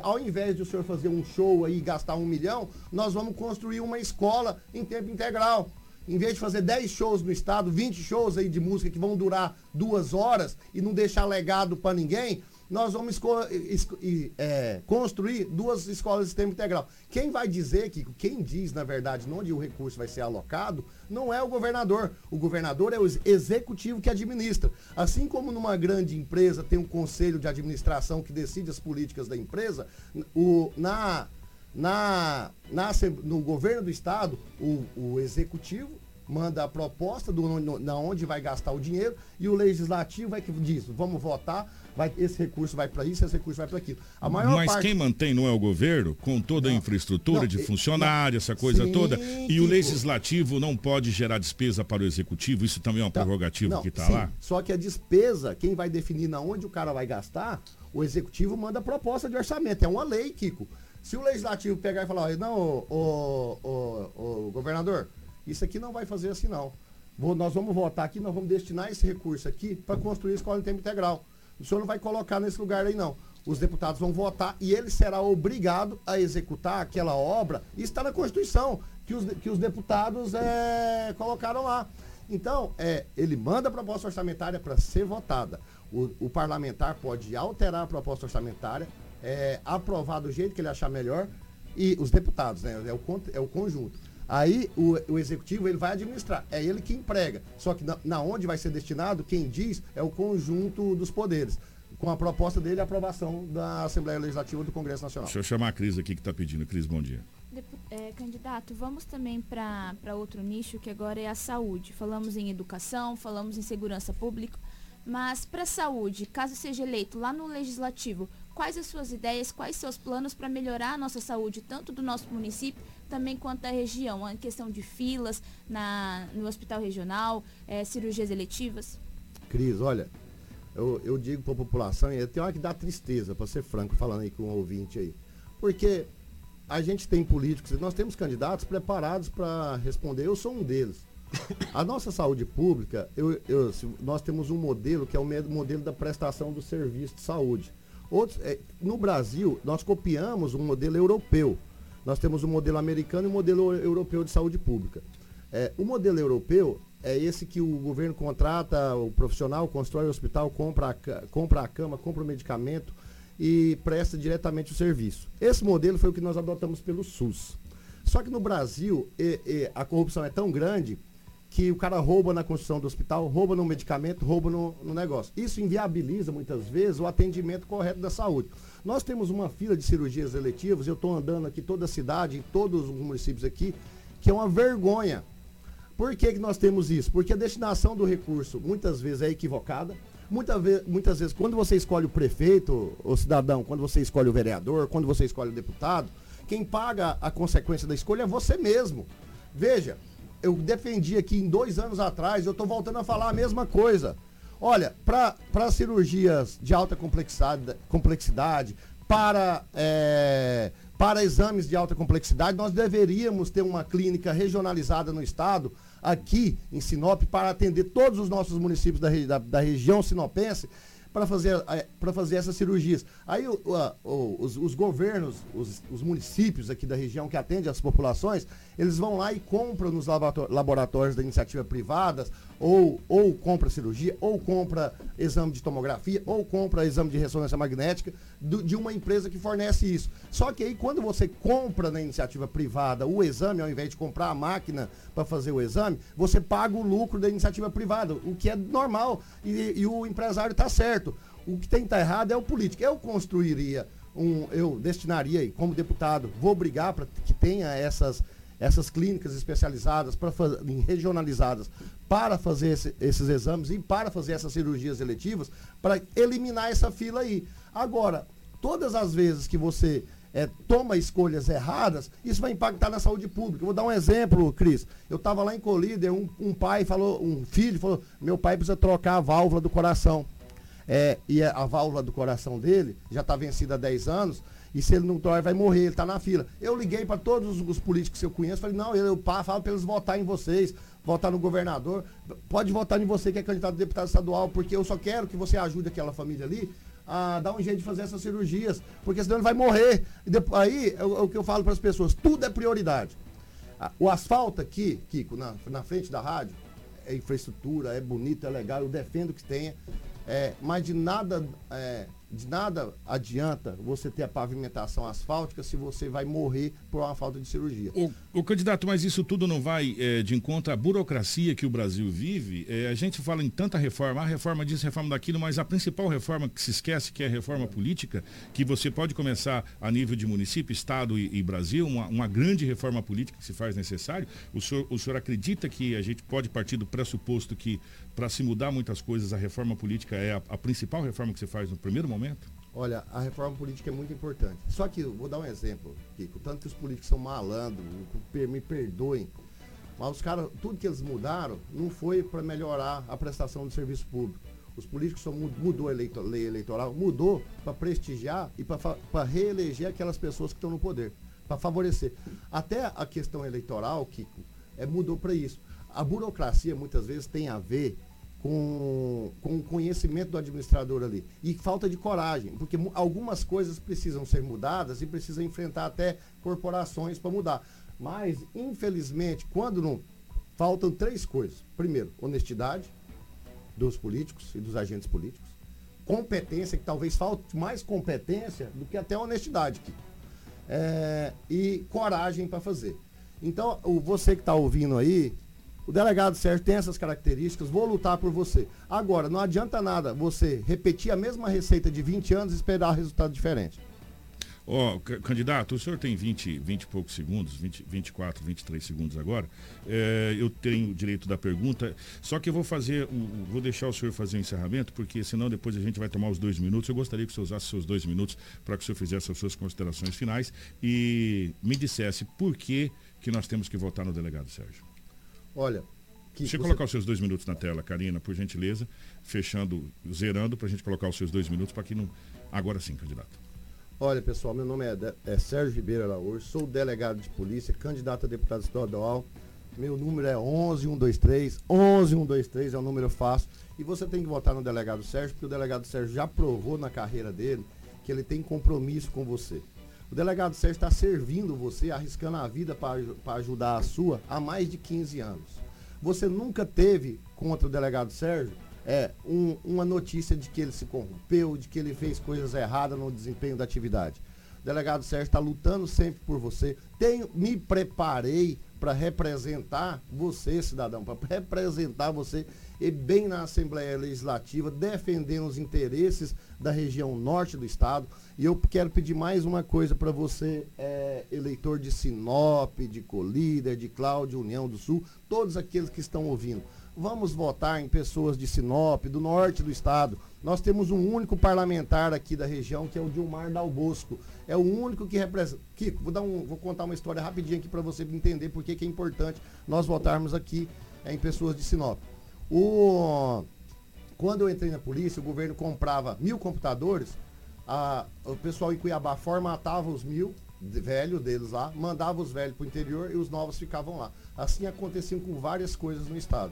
ao invés de o senhor fazer um show aí e gastar um milhão, nós vamos construir uma escola em tempo integral em vez de fazer 10 shows no estado, 20 shows aí de música que vão durar duas horas e não deixar legado para ninguém, nós vamos é, construir duas escolas de tempo integral. Quem vai dizer que, quem diz, na verdade, onde o recurso vai ser alocado, não é o governador. O governador é o executivo que administra. Assim como numa grande empresa tem um conselho de administração que decide as políticas da empresa, o, na na, na, no governo do estado, o, o executivo manda a proposta do na onde vai gastar o dinheiro e o legislativo vai que diz, vamos votar, vai, esse recurso vai para isso, esse recurso vai para aquilo. A maior Mas parte... quem mantém não é o governo, com toda não, a infraestrutura não, de funcionário, essa coisa sim, toda, e o legislativo não pode gerar despesa para o executivo, isso também é uma tá, prerrogativa que está lá? Só que a despesa, quem vai definir na onde o cara vai gastar, o executivo manda a proposta de orçamento, é uma lei, Kiko. Se o legislativo pegar e falar, não, o, o, o, governador, isso aqui não vai fazer assim não. Vou, nós vamos votar aqui, nós vamos destinar esse recurso aqui para construir a escola em tempo integral. O senhor não vai colocar nesse lugar aí não. Os deputados vão votar e ele será obrigado a executar aquela obra. Isso está na Constituição, que os, que os deputados é, colocaram lá. Então, é, ele manda a proposta orçamentária para ser votada. O, o parlamentar pode alterar a proposta orçamentária, é, aprovar do jeito que ele achar melhor, e os deputados, né? É o, é o conjunto. Aí o, o, executivo ele vai administrar, é ele que emprega. Só que na, na, onde vai ser destinado, quem diz é o conjunto dos poderes. Com a proposta dele, a aprovação da Assembleia Legislativa do Congresso Nacional. Deixa eu chamar a Cris aqui que está pedindo. Cris, bom dia. É, candidato, vamos também para outro nicho que agora é a saúde. Falamos em educação, falamos em segurança pública, mas para a saúde, caso seja eleito lá no legislativo, quais as suas ideias, quais seus planos para melhorar a nossa saúde, tanto do nosso município, também quanto da região, a questão de filas na, no hospital regional, é, cirurgias eletivas? Cris, olha, eu, eu digo para a população, e tem hora que dá tristeza, para ser franco, falando aí com um ouvinte aí, porque a gente tem políticos, nós temos candidatos preparados para responder, eu sou um deles. A nossa saúde pública, eu, eu, nós temos um modelo que é o modelo da prestação do serviço de saúde. Outros, é, no Brasil, nós copiamos um modelo europeu. Nós temos um modelo americano e um modelo europeu de saúde pública. É, o modelo europeu é esse que o governo contrata o profissional, constrói o hospital, compra a, compra a cama, compra o medicamento e presta diretamente o serviço. Esse modelo foi o que nós adotamos pelo SUS. Só que no Brasil, e, e, a corrupção é tão grande que o cara rouba na construção do hospital, rouba no medicamento, rouba no, no negócio. Isso inviabiliza muitas vezes o atendimento correto da saúde. Nós temos uma fila de cirurgias eletivas, eu estou andando aqui toda a cidade, em todos os municípios aqui, que é uma vergonha. Por que, que nós temos isso? Porque a destinação do recurso muitas vezes é equivocada. Muitas vezes, quando você escolhe o prefeito, o cidadão, quando você escolhe o vereador, quando você escolhe o deputado, quem paga a consequência da escolha é você mesmo. Veja, eu defendi aqui em dois anos atrás, eu estou voltando a falar a mesma coisa. Olha, para cirurgias de alta complexidade, complexidade para, é, para exames de alta complexidade, nós deveríamos ter uma clínica regionalizada no estado, aqui em Sinop, para atender todos os nossos municípios da, da, da região sinopense, para fazer, é, para fazer essas cirurgias. Aí o, o, os, os, governos, os, os, municípios aqui da região que atendem as populações, eles vão lá e compram nos laboratórios da iniciativa privada, ou, ou compra cirurgia, ou compra exame de tomografia, ou compra exame de ressonância magnética do, de uma empresa que fornece isso. Só que aí quando você compra na iniciativa privada o exame, ao invés de comprar a máquina para fazer o exame, você paga o lucro da iniciativa privada, o que é normal e, e o empresário está certo. O que tem que estar tá errado é o político. Eu construiria um, eu destinaria como deputado, vou brigar para que tenha essas essas clínicas especializadas, para regionalizadas, para fazer esse, esses exames e para fazer essas cirurgias eletivas, para eliminar essa fila aí. Agora, todas as vezes que você é, toma escolhas erradas, isso vai impactar na saúde pública. Eu vou dar um exemplo, Cris. Eu estava lá em Colíder, um, um, pai falou, um filho falou, meu pai precisa trocar a válvula do coração. É, e a válvula do coração dele já está vencida há 10 anos. E se ele não torna, vai morrer, ele está na fila. Eu liguei para todos os políticos que eu conheço, falei, não, eu, eu falo para eles votar em vocês, votar no governador. Pode votar em você que é candidato a deputado estadual, porque eu só quero que você ajude aquela família ali a dar um jeito de fazer essas cirurgias, porque senão ele vai morrer. E depois, aí é o, é que eu falo para as pessoas, tudo é prioridade. O asfalto aqui, Kiko, na, na frente da rádio, é infraestrutura, é bonito, é legal, eu defendo que tenha. É, mas de nada é, de nada adianta você ter a pavimentação asfáltica se você vai morrer por uma falta de cirurgia. O, o candidato, mas isso tudo não vai é, de encontro à burocracia que o Brasil vive? É, a gente fala em tanta reforma, a reforma disso, reforma daquilo, mas a principal reforma que se esquece, que é a reforma política, que você pode começar a nível de município, estado e, e Brasil, uma, uma, grande reforma política que se faz necessário. O senhor, o senhor acredita que a gente pode partir do pressuposto que para se mudar muitas coisas, a reforma política é a, a, principal reforma que se faz no primeiro momento? Olha, a reforma política é muito importante. Só que, vou dar um exemplo, Kiko. Tanto que os políticos são malandros, me perdoem, mas os caras, tudo que eles mudaram não foi para melhorar a prestação do serviço público. Os políticos só mudou a lei eleitoral, mudou para prestigiar e para reeleger aquelas pessoas que estão no poder, para favorecer. Até a questão eleitoral, Kiko, é, mudou para isso a burocracia muitas vezes tem a ver com, com o conhecimento do administrador ali. E falta de coragem, porque algumas coisas precisam ser mudadas e precisa enfrentar até corporações para mudar. Mas, infelizmente, quando não. Faltam três coisas. Primeiro, honestidade dos políticos e dos agentes políticos. Competência, que talvez falte mais competência do que até honestidade. É, e coragem para fazer. Então, você que está ouvindo aí, o delegado Sérgio tem essas características, vou lutar por você. Agora, não adianta nada você repetir a mesma receita de 20 anos e esperar resultado diferente. Ó, oh, candidato, o senhor tem 20, 20 e poucos segundos, 20, 24, 23 segundos agora. É, eu tenho o direito da pergunta, só que eu vou fazer, vou deixar o senhor fazer o encerramento, porque senão depois a gente vai tomar os dois minutos. Eu gostaria que o senhor usasse seus dois minutos para que o senhor fizesse as suas considerações finais e me dissesse por que, que nós temos que votar no delegado Sérgio. Olha. Que Deixa você... colocar os seus dois minutos na tela, Karina, por gentileza. Fechando, zerando, para a gente colocar os seus dois minutos para que não. Agora sim, candidato. Olha, pessoal, meu nome é, é Sérgio Ribeiro Araújo, sou delegado de polícia, candidato a deputado estadual. Meu número é 11123. 11123 é um número fácil. E você tem que votar no delegado Sérgio, porque o delegado Sérgio já provou na carreira dele que ele tem compromisso com você. O delegado Sérgio está servindo você, arriscando a vida para ajudar a sua há mais de 15 anos. Você nunca teve contra o delegado Sérgio é, um, uma notícia de que ele se corrompeu, de que ele fez coisas erradas no desempenho da atividade. O delegado Sérgio está lutando sempre por você. Tenho, me preparei para representar você, cidadão, para representar você e bem na Assembleia Legislativa, defendendo os interesses da região norte do estado. E eu quero pedir mais uma coisa para você, é, eleitor de Sinop, de Colíder, de Cláudio, União do Sul, todos aqueles que estão ouvindo. Vamos votar em pessoas de Sinop, do norte do estado. Nós temos um único parlamentar aqui da região, que é o Dilmar Dal Bosco. É o único que representa. Kiko, vou, dar um, vou contar uma história rapidinho aqui para você entender por que é importante nós votarmos aqui é, em pessoas de Sinop. O, quando eu entrei na polícia, o governo comprava mil computadores, a, o pessoal em Cuiabá formatava os mil velhos deles lá, mandava os velhos para o interior e os novos ficavam lá. Assim acontecia com várias coisas no estado.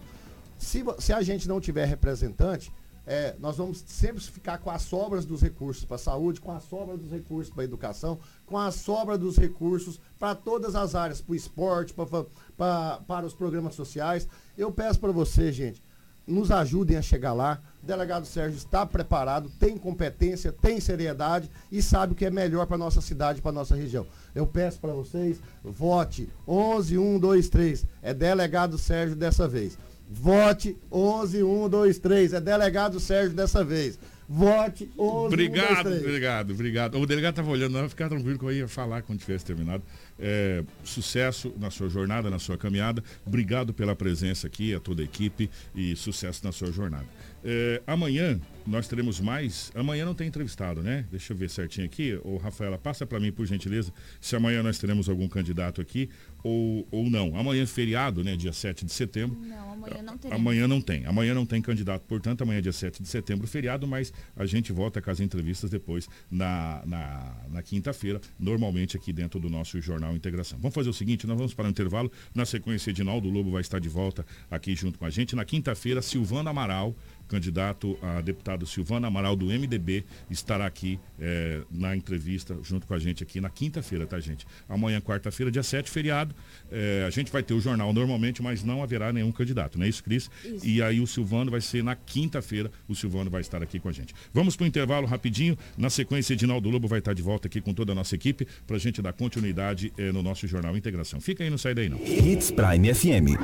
Se, se a gente não tiver representante, é, nós vamos sempre ficar com as sobras dos recursos para a saúde, com a sobra dos recursos para a educação, com a sobra dos recursos para todas as áreas, para o esporte, para os programas sociais. Eu peço para você, gente, nos ajudem a chegar lá. O delegado Sérgio está preparado, tem competência, tem seriedade e sabe o que é melhor para nossa cidade, para nossa região. Eu peço para vocês, vote 11123. É delegado Sérgio dessa vez. Vote 11123. É delegado Sérgio dessa vez. Vote 11 Obrigado, obrigado, obrigado. O delegado estava olhando, não, ficar tranquilo que eu ia falar quando tivesse terminado. É, sucesso na sua jornada, na sua caminhada. Obrigado pela presença aqui, a toda a equipe e sucesso na sua jornada. É, amanhã nós teremos mais. Amanhã não tem entrevistado, né? Deixa eu ver certinho aqui. Ô, Rafaela, passa para mim, por gentileza, se amanhã nós teremos algum candidato aqui ou, ou não. Amanhã é feriado, né? Dia 7 de setembro. Não, amanhã não teremos. Amanhã não tem. Amanhã não tem candidato. Portanto, amanhã é dia 7 de setembro, feriado, mas a gente volta com as entrevistas depois na, na, na quinta-feira, normalmente aqui dentro do nosso Jornal Integração. Vamos fazer o seguinte, nós vamos para o intervalo. Na sequência, Edinaldo Lobo vai estar de volta aqui junto com a gente. Na quinta-feira, Silvana Amaral candidato a deputado Silvana Amaral do MDB estará aqui é, na entrevista junto com a gente aqui na quinta-feira, tá, gente? Amanhã, quarta-feira, dia 7, feriado. É, a gente vai ter o jornal normalmente, mas não haverá nenhum candidato, não é isso, Cris? Isso. E aí o Silvano vai ser na quinta-feira, o Silvano vai estar aqui com a gente. Vamos para o intervalo rapidinho. Na sequência, Edinaldo Lobo vai estar de volta aqui com toda a nossa equipe para a gente dar continuidade é, no nosso jornal Integração. Fica aí, não sai daí não. Hits Prime FM.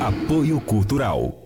Apoio Cultural.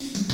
Thank you.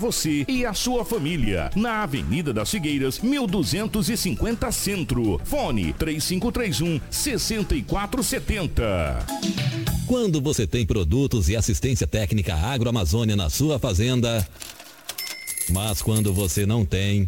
você e a sua família. Na Avenida das Figueiras, 1250 Centro. Fone 3531 6470. Quando você tem produtos e assistência técnica agroamazônia na sua fazenda, mas quando você não tem.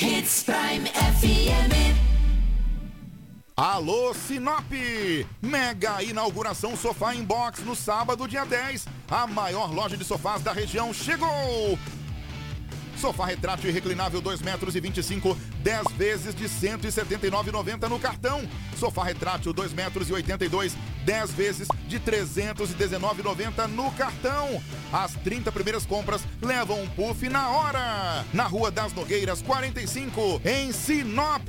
Hits Prime FM. Alô Sinop! Mega inauguração Sofá Inbox no sábado, dia 10. A maior loja de sofás da região chegou! Sofá retrátil e reclinável 2 metros e 25, 10 vezes de 179,90 no cartão. Sofá retrátil 2 metros e 82, 10 vezes de 319,90 no cartão. As 30 primeiras compras levam um puff na hora. Na Rua das Nogueiras 45, em Sinop.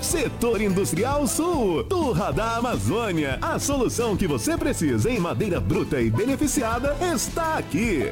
Setor Industrial Sul, Turra da Amazônia. A solução que você precisa em madeira bruta e beneficiada está aqui.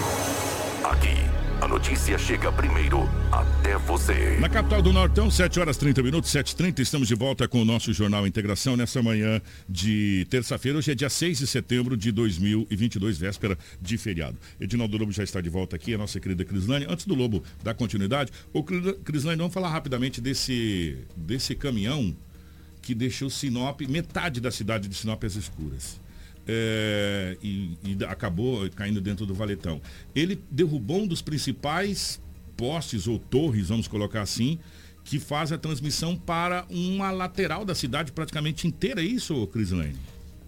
Notícia chega primeiro até você. Na capital do Nortão, 7 horas 30 minutos, 7h30, estamos de volta com o nosso Jornal Integração nessa manhã de terça-feira. Hoje é dia 6 de setembro de 2022, véspera de feriado. Edinaldo Lobo já está de volta aqui, a nossa querida Crislane. Antes do Lobo dar continuidade, Cris- Crislane, vamos falar rapidamente desse, desse caminhão que deixou Sinop, metade da cidade de Sinop às escuras. É, e, e acabou caindo dentro do valetão. Ele derrubou um dos principais postes ou torres, vamos colocar assim, que faz a transmissão para uma lateral da cidade praticamente inteira. É isso, Crislane?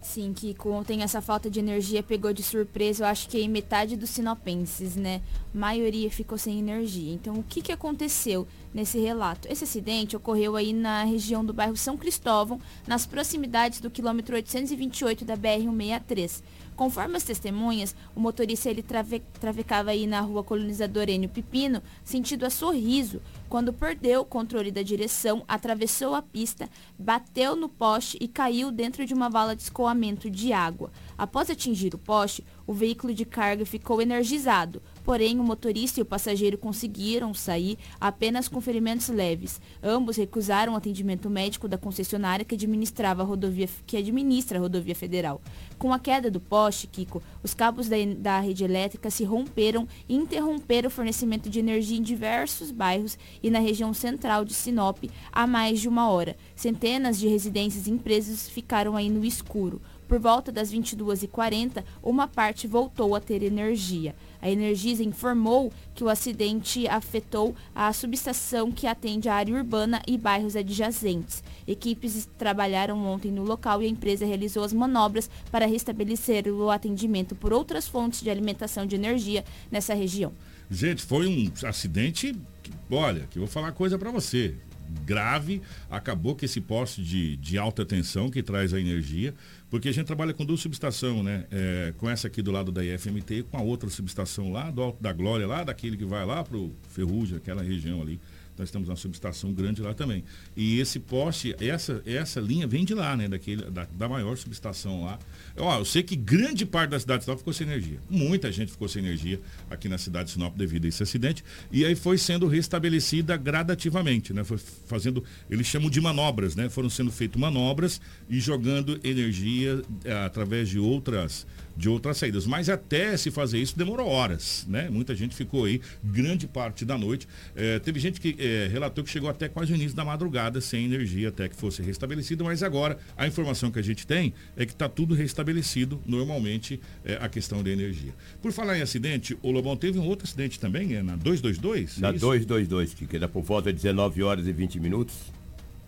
Sim, que tem essa falta de energia pegou de surpresa, eu acho que metade dos sinopenses, né? A maioria ficou sem energia. Então, o que, que aconteceu nesse relato? Esse acidente ocorreu aí na região do bairro São Cristóvão, nas proximidades do quilômetro 828 da BR-163. Conforme as testemunhas, o motorista ele trave, travecava aí na rua colonizador Enio Pipino, sentido a sorriso, quando perdeu o controle da direção, atravessou a pista, bateu no poste e caiu dentro de uma vala de escoamento de água. Após atingir o poste, o veículo de carga ficou energizado, porém o motorista e o passageiro conseguiram sair apenas com ferimentos leves. Ambos recusaram o atendimento médico da concessionária que administrava a rodovia, que administra a rodovia federal. Com a queda do poste, Kiko, os cabos da, da rede elétrica se romperam e interromperam o fornecimento de energia em diversos bairros e na região central de Sinop há mais de uma hora. Centenas de residências e empresas ficaram aí no escuro. Por volta das 22h40, uma parte voltou a ter energia. A Energisa informou que o acidente afetou a subestação que atende a área urbana e bairros adjacentes. Equipes trabalharam ontem no local e a empresa realizou as manobras para restabelecer o atendimento por outras fontes de alimentação de energia nessa região. Gente, foi um acidente, que, olha, que eu vou falar coisa para você. Grave, acabou que esse poste de, de alta tensão que traz a energia, porque a gente trabalha com duas subestações, né? É, com essa aqui do lado da IFMT e com a outra subestação lá do Alto da Glória, lá daquele que vai lá pro Ferrugem, aquela região ali. Nós temos uma subestação grande lá também. E esse poste, essa, essa linha vem de lá, né? Daquele, da, da maior subestação lá. Eu sei que grande parte da cidade de Sinop ficou sem energia. Muita gente ficou sem energia aqui na cidade de Sinop devido a esse acidente. E aí foi sendo restabelecida gradativamente, né? Foi fazendo, eles chamam de manobras, né? Foram sendo feitas manobras e jogando energia eh, através de outras de outras saídas. Mas até se fazer isso demorou horas, né? Muita gente ficou aí grande parte da noite. Eh, teve gente que eh, relatou que chegou até quase o início da madrugada sem energia até que fosse restabelecida, mas agora a informação que a gente tem é que está tudo restabelecido normalmente eh, a questão da energia. Por falar em acidente, o Lobão teve um outro acidente também, é na 222? Na é isso? 222, que era por volta de 19 horas e 20 minutos,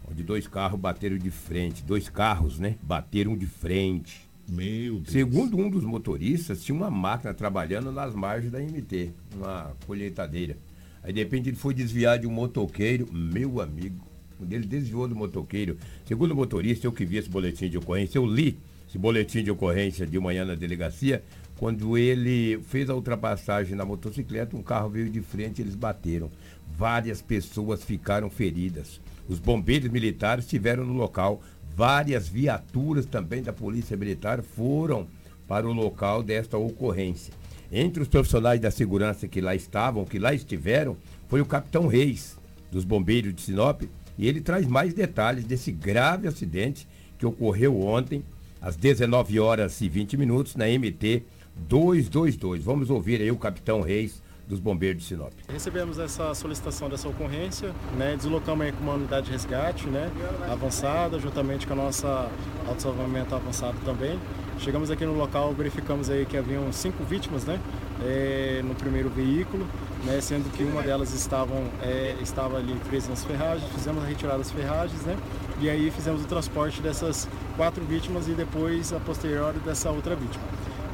onde dois carros bateram de frente. Dois carros, né? Bateram de frente. Meu Deus. Segundo um dos motoristas, tinha uma máquina trabalhando nas margens da MT, uma colheitadeira. Aí de repente ele foi desviar de um motoqueiro, meu amigo. Ele desviou do motoqueiro, segundo o motorista, eu que vi esse boletim de ocorrência, eu li esse boletim de ocorrência de manhã na delegacia, quando ele fez a ultrapassagem na motocicleta, um carro veio de frente, eles bateram. Várias pessoas ficaram feridas. Os bombeiros militares estiveram no local, várias viaturas também da Polícia Militar foram para o local desta ocorrência. Entre os profissionais da segurança que lá estavam, que lá estiveram, foi o capitão Reis, dos bombeiros de Sinop, e ele traz mais detalhes desse grave acidente que ocorreu ontem, às 19 horas e 20 minutos, na MT 222. Vamos ouvir aí o capitão Reis dos bombeiros de Sinop. Recebemos essa solicitação dessa ocorrência, né, deslocamos aí com uma unidade de resgate, né, avançada, juntamente com a nossa auto-salvamento avançado também. Chegamos aqui no local, verificamos aí que haviam cinco vítimas, né, eh, no primeiro veículo, né, sendo que uma delas estavam, eh, estava ali presa nas ferragens, fizemos a retirada das ferragens, né, e aí fizemos o transporte dessas quatro vítimas e depois a posteriori dessa outra vítima.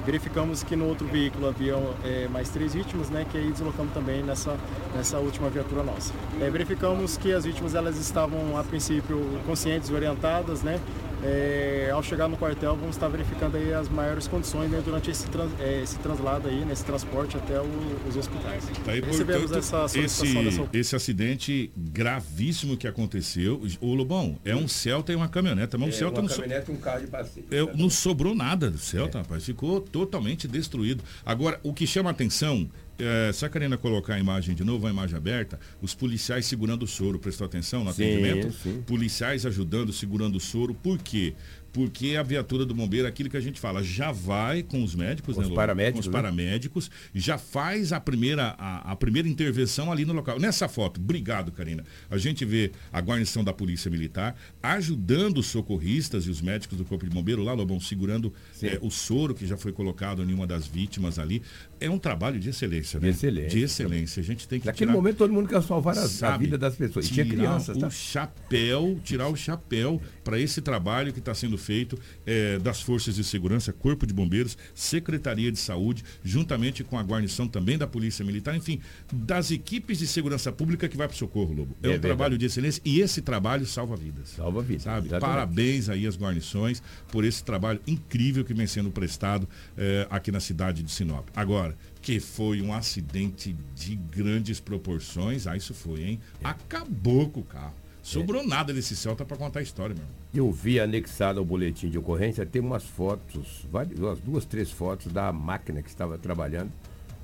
Verificamos que no outro veículo havia é, mais três vítimas, né, que aí deslocamos também nessa, nessa última viatura nossa. É, verificamos que as vítimas elas estavam a princípio conscientes e orientadas, né, é, ao chegar no quartel vamos estar verificando aí as maiores condições né, durante esse, trans, é, esse translado aí, nesse transporte até o, os hospitais. Tá aí, Recebemos portanto, essa solicitação esse, dessa esse acidente gravíssimo que aconteceu. O Lobão, é um Celta e uma caminhonete. Mas um É, Celta uma não, so- caminhonete e um carro de passeio. é, não sobrou nada do Celta, rapaz. Ficou totalmente destruído. Agora, o que chama a atenção, é, se a Karina colocar a imagem de novo, a imagem aberta, os policiais segurando o soro, prestou atenção no Sim, atendimento? sim. Policiais ajudando, segurando o soro. Por quê? Porque a viatura do bombeiro, aquilo que a gente fala, já vai com os médicos, Com né, os paramédicos, Com os né? paramédicos, já faz a primeira, a, a primeira intervenção ali no local. Nessa foto, obrigado, Karina. A gente vê a guarnição da Polícia Militar ajudando os socorristas e os médicos do Corpo de Bombeiro lá, Lobão, segurando eh, o soro que já foi colocado em uma das vítimas ali. É um trabalho de excelência, né? De excelência. De excelência. A gente tem que Naquele tirar- momento todo mundo quer salvar a, a Sabe, vida das pessoas. E tinha crianças, tá? o chapéu, tirar o chapéu para esse trabalho que está sendo feito eh, das forças de segurança, Corpo de Bombeiros, Secretaria de Saúde, juntamente com a guarnição também da Polícia Militar, enfim, das equipes de segurança pública que vai para o socorro, Lobo. É, É um verdade. trabalho de excelência e esse trabalho salva vidas. Salva vidas. Sabe? exatamente. Parabéns aí às guarnições por esse trabalho incrível que vem sendo prestado eh, aqui na cidade de Sinop. Agora, que foi um acidente de grandes proporções, ah, isso foi, hein? É. Acabou com o carro. Sobrou nada desse Celta para contar a história, meu irmão. Eu vi anexado ao boletim de ocorrência, tem umas fotos, várias, umas duas, três fotos da máquina que estava trabalhando,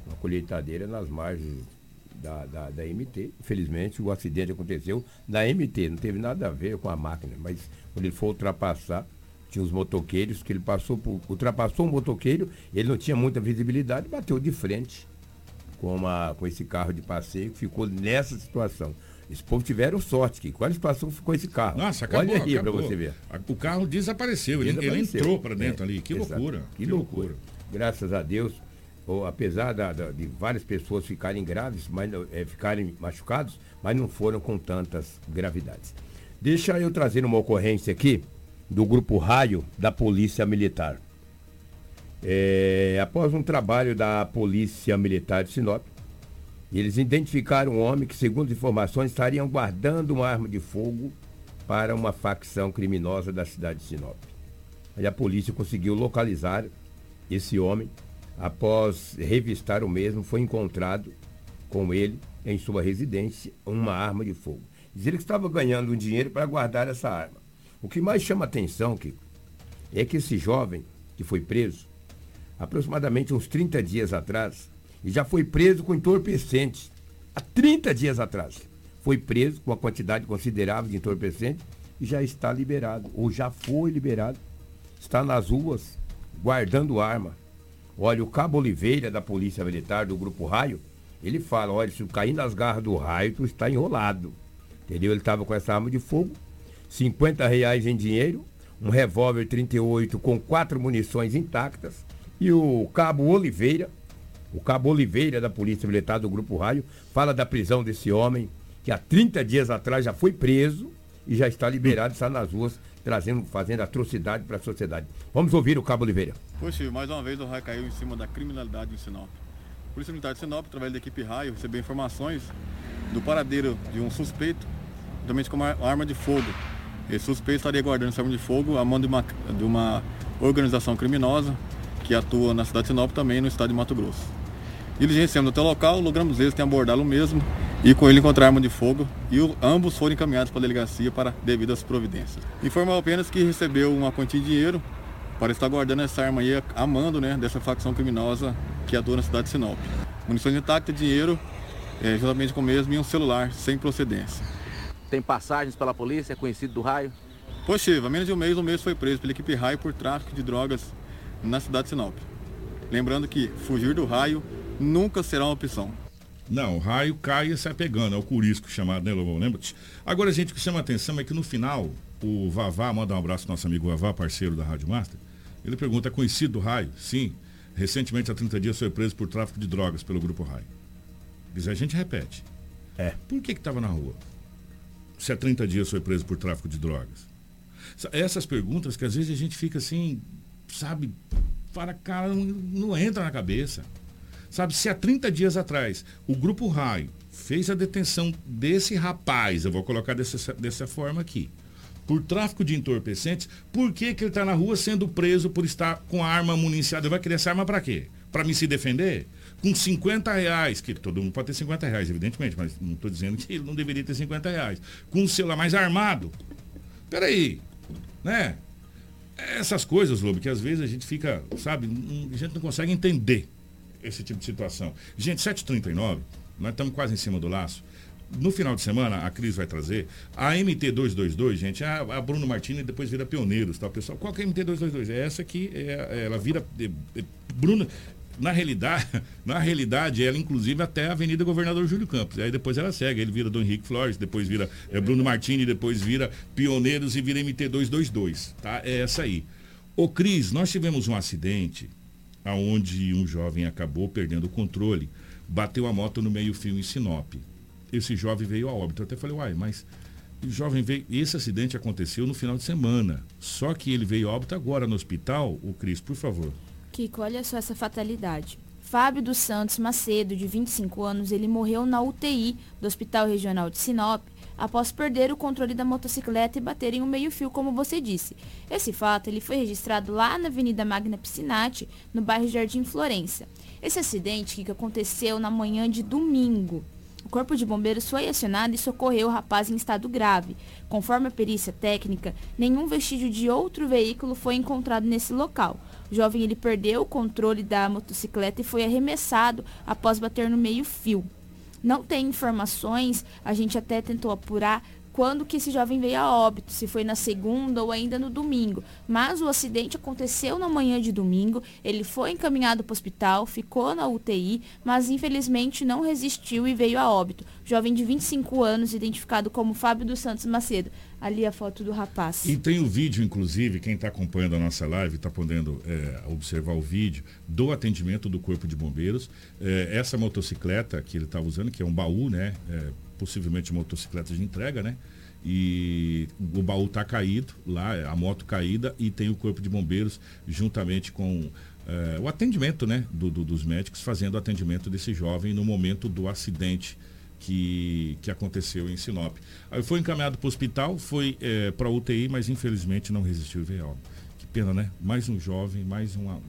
uma colheitadeira nas margens da, da, da MT. Infelizmente, o acidente aconteceu na MT, não teve nada a ver com a máquina, mas quando ele foi ultrapassar, tinha os motoqueiros, que ele passou por, ultrapassou um motoqueiro, ele não tinha muita visibilidade, bateu de frente com, uma, com esse carro de passeio, ficou nessa situação. Esse povo tiveram sorte, que qual a situação ficou esse carro? Nossa, acabou, Olha aí para você ver. O carro desapareceu, ele, ele Desapareceu. entrou para dentro É, ali. Que exato. loucura. Que, loucura. Graças a Deus, ou, apesar da- da- de várias pessoas ficarem graves, mas é, ficarem machucados, mas não foram com tantas gravidades. Deixa eu trazer uma ocorrência aqui do grupo Raio da Polícia Militar. É, após um trabalho da Polícia Militar de Sinop, eles identificaram um homem que, segundo informações, estariam guardando uma arma de fogo para uma facção criminosa da cidade de Sinop. Aí a polícia conseguiu localizar esse homem. Após revistar o mesmo, foi encontrado com ele em sua residência uma arma de fogo. Diz ele que estava ganhando um dinheiro para guardar essa arma. O que mais chama atenção, Kiko, é que esse jovem que foi preso, aproximadamente uns 30 dias atrás, e já foi preso com entorpecentes. Há 30 dias atrás. Foi preso com uma quantidade considerável de entorpecentes e já está liberado, ou já foi liberado. Está nas ruas, guardando arma. Olha, o Cabo Oliveira, da Polícia Militar, do Grupo Raio, ele fala, olha, se eu cair nas garras do raio, tu está enrolado. Entendeu? Ele estava com essa arma de fogo, 50 reais em dinheiro, um revólver 38 com quatro munições intactas, e o Cabo Oliveira, o Cabo Oliveira da Polícia Militar do Grupo Raio, fala da prisão desse homem, que há 30 dias atrás já foi preso e já está liberado, está nas ruas, trazendo, fazendo atrocidade para a sociedade. Vamos ouvir o Cabo Oliveira. Poxa, mais uma vez o raio caiu em cima da criminalidade em Sinop. A Polícia Militar de Sinop, através da equipe raio, recebeu informações do paradeiro de um suspeito, justamente com uma arma de fogo. Esse suspeito estaria guardando arma de fogo a mão de uma, de uma organização criminosa que atua na cidade de Sinop também no estado de Mato Grosso. Diligenciamos até o local, logramos eles, tem abordá-lo mesmo e com ele encontrar arma de fogo e o, ambos foram encaminhados para a delegacia para devidas providências. Informal apenas que recebeu uma quantia de dinheiro para estar guardando essa arma aí, amando né, dessa facção criminosa que atua na cidade de Sinop. Munições intactas, dinheiro, é, juntamente com o mesmo e um celular sem procedência. Tem passagens pela polícia, é conhecido do raio? Poxa, há menos de um mês, o mês foi preso pela equipe raio por tráfico de drogas na cidade de Sinop. Lembrando que fugir do raio nunca será uma opção. Não, o raio cai e sai pegando, é o curisco chamado, né, Lobão? Lembra? Agora, gente, o que chama a atenção é que no final, o Vavá, manda um abraço pro nosso amigo Vavá, parceiro da Rádio Master, ele pergunta, é conhecido do raio? Sim. Recentemente, há 30 dias, foi preso por tráfico de drogas pelo Grupo Raio. Diz, a gente repete. É. Por que que tava na rua? Se há 30 dias foi preso por tráfico de drogas? Essas perguntas que às vezes a gente fica assim, sabe, para cara, não, não entra na cabeça. Sabe, se há 30 dias atrás o Grupo Raio fez a detenção desse rapaz, eu vou colocar dessa, dessa forma aqui, por tráfico de entorpecentes, por que, que ele está na rua sendo preso por estar com a arma municiada? Vai querer essa arma para quê? Para me se defender? Com 50 reais, que todo mundo pode ter 50 reais, evidentemente, mas não estou dizendo que ele não deveria ter 50 reais. Com um celular mais armado. Peraí, né? Essas coisas, Lobo, que às vezes a gente fica, sabe, a gente não consegue entender esse tipo de situação. Gente, 7h39, nós estamos quase em cima do laço. No final de semana, a Cris vai trazer a MT222, gente, a, a Bruno Martini depois vira Pioneiros, tá, pessoal? Qual que é a MT222? É essa aqui, é, ela vira. É, é, Bruno, na realidade, [laughs] na realidade, ela inclusive até a Avenida Governador Júlio Campos. Aí depois ela segue, ele vira Dom Henrique Flores, depois vira é, Bruno Martini, depois vira Pioneiros e vira MT222, tá? É essa aí. Ô Cris, nós tivemos um acidente aonde um jovem acabou perdendo o controle, bateu a moto no meio-fio em Sinop. Esse jovem veio a óbito. Eu até falei, uai, mas o jovem veio. Esse acidente aconteceu no final de semana. Só que ele veio a óbito agora no hospital. O Cris, por favor. Kiko, olha só essa fatalidade. Fábio dos Santos Macedo, de 25 anos, ele morreu na UTI do Hospital Regional de Sinop após perder o controle da motocicleta e bater em um meio-fio, como você disse. Esse fato ele foi registrado lá na Avenida Magna Piscinati, no bairro Jardim Florença. Esse acidente que aconteceu na manhã de domingo. O corpo de bombeiros foi acionado e socorreu o rapaz em estado grave. Conforme a perícia técnica, nenhum vestígio de outro veículo foi encontrado nesse local. O jovem ele perdeu o controle da motocicleta e foi arremessado após bater no meio-fio. Não tem informações, a gente até tentou apurar quando que esse jovem veio a óbito, se foi na segunda ou ainda no domingo. Mas o acidente aconteceu na manhã de domingo, ele foi encaminhado para o hospital, ficou na UTI, mas infelizmente não resistiu e veio a óbito. Jovem de 25 anos, identificado como Fábio dos Santos Macedo. Ali a foto do rapaz. E tem o vídeo, inclusive, quem está acompanhando a nossa live está podendo é, observar o vídeo do atendimento do Corpo de Bombeiros. É, essa motocicleta que ele estava usando, que é um baú, né? É, possivelmente motocicleta de entrega, né? E o baú está caído lá, a moto caída e tem o corpo de bombeiros juntamente com eh, o atendimento, né, do, do, dos médicos fazendo o atendimento desse jovem no momento do acidente que, que aconteceu em Sinop. Aí foi encaminhado para o hospital, foi eh, para UTI, mas infelizmente não resistiu e veio Que pena, né? Mais um jovem, mais uma,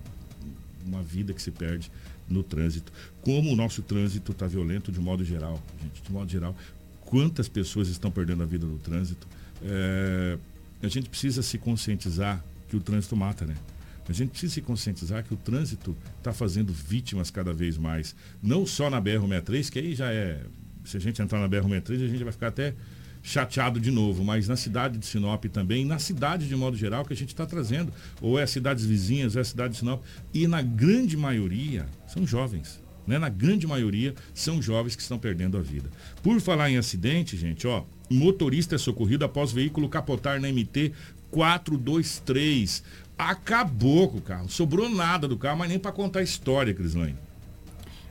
uma vida que se perde no trânsito. Como o nosso trânsito está violento de modo geral, gente, de modo geral. Quantas pessoas estão perdendo a vida no trânsito? É, a gente precisa se conscientizar que o trânsito mata, né? A gente precisa se conscientizar que o trânsito está fazendo vítimas cada vez mais. Não só na BR-63, que aí já é. Se a gente entrar na BR-63, a gente vai ficar até chateado de novo, mas na cidade de Sinop também, na cidade de modo geral que a gente está trazendo, ou é cidades vizinhas, ou é cidade de Sinop, e na grande maioria são jovens. Né? Na grande maioria são jovens que estão perdendo a vida. Por falar em acidente, gente, ó, motorista é socorrido após veículo capotar na MT 423. Acabou com o carro. Sobrou nada do carro, mas nem para contar a história, Crislane.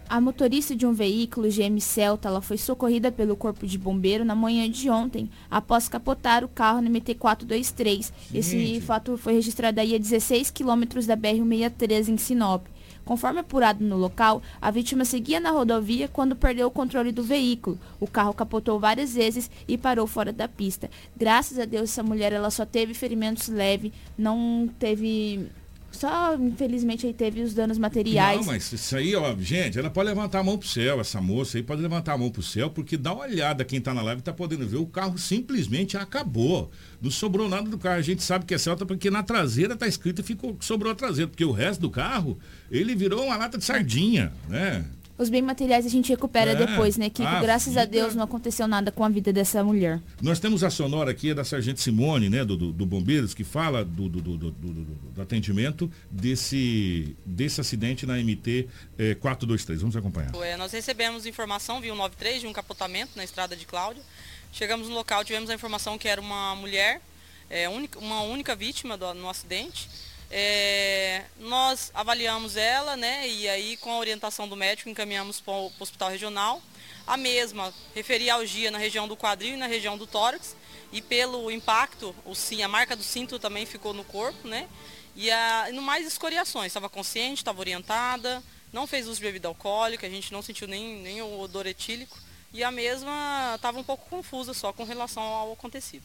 A motorista de um veículo GM Celta ela foi socorrida pelo Corpo de Bombeiro na manhã de ontem, após capotar o carro no MT-423. Esse fato foi registrado aí a 16 quilômetros da BR-163 em Sinop. Conforme apurado no local, a vítima seguia na rodovia quando perdeu o controle do veículo. O carro capotou várias vezes e parou fora da pista. Graças a Deus, essa mulher ela só teve ferimentos leves, não teve só, infelizmente, aí teve os danos materiais. Não, mas isso aí, ó, gente, ela pode levantar a mão pro céu, essa moça aí pode levantar a mão pro céu, porque dá uma olhada, quem tá na live tá podendo ver, o carro simplesmente acabou. Não sobrou nada do carro. A gente sabe que é Celta porque na traseira tá escrito ficou, sobrou a traseira, porque o resto do carro, ele virou uma lata de sardinha, né? Os bens materiais a gente recupera É. depois, né, Kiko? Ah, Graças a vida- Deus não aconteceu nada com a vida dessa mulher. Nós temos a sonora aqui é da Sargento Simone, né, do, do, do Bombeiros, que fala do, do, do, do- do- do atendimento desse, desse acidente na MT eh, 423. Vamos acompanhar. É, nós recebemos informação via 93 de um capotamento na estrada de Cláudia. Chegamos no local, tivemos a informação que era uma mulher, é, única- uma única vítima do- no acidente. É, nós avaliamos ela, né, e aí com a orientação do médico encaminhamos para o hospital regional. A mesma referia algia na região do quadril e na região do tórax. E pelo impacto, o, sim- a marca do cinto também ficou no corpo, né? E, a, no mais escoriações, estava consciente, estava orientada, não fez uso de bebida alcoólica, a gente não sentiu nem, nem o odor etílico. E a mesma estava um pouco confusa só com relação ao acontecido.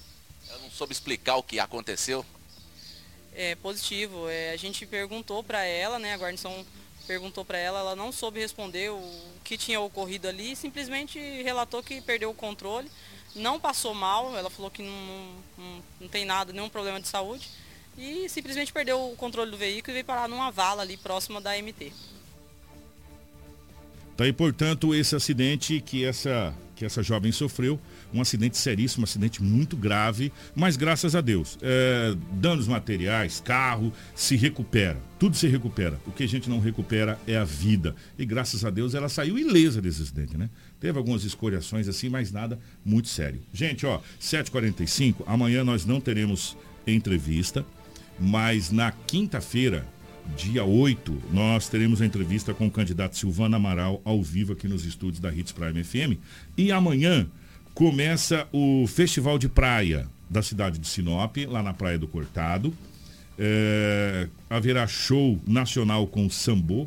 Ela não soube explicar o que aconteceu. É positivo. É, a gente perguntou para ela, né? A guarnição perguntou para ela, ela não soube responder o que tinha ocorrido ali, simplesmente relatou que perdeu o controle, não passou mal, ela falou que não, não, não tem nada, nenhum problema de saúde, e simplesmente perdeu o controle do veículo e veio parar numa vala ali próxima da MT. Tá aí, portanto, esse acidente que essa, que essa jovem sofreu, um acidente seríssimo, um acidente muito grave, mas graças a Deus, é, danos materiais, carro, se recupera, tudo se recupera. O que a gente não recupera é a vida. E graças a Deus ela saiu ilesa desse acidente, né? Teve algumas escoriações assim, mas nada muito sério. Gente, ó, 7h45, amanhã nós não teremos entrevista, mas na quinta-feira, dia 8, nós teremos a entrevista com o candidato Silvana Amaral ao vivo aqui nos estúdios da Hits Prime FM. E amanhã começa o Festival de Praia da cidade de Sinop, lá na Praia do Cortado. É, haverá show nacional com Sambô,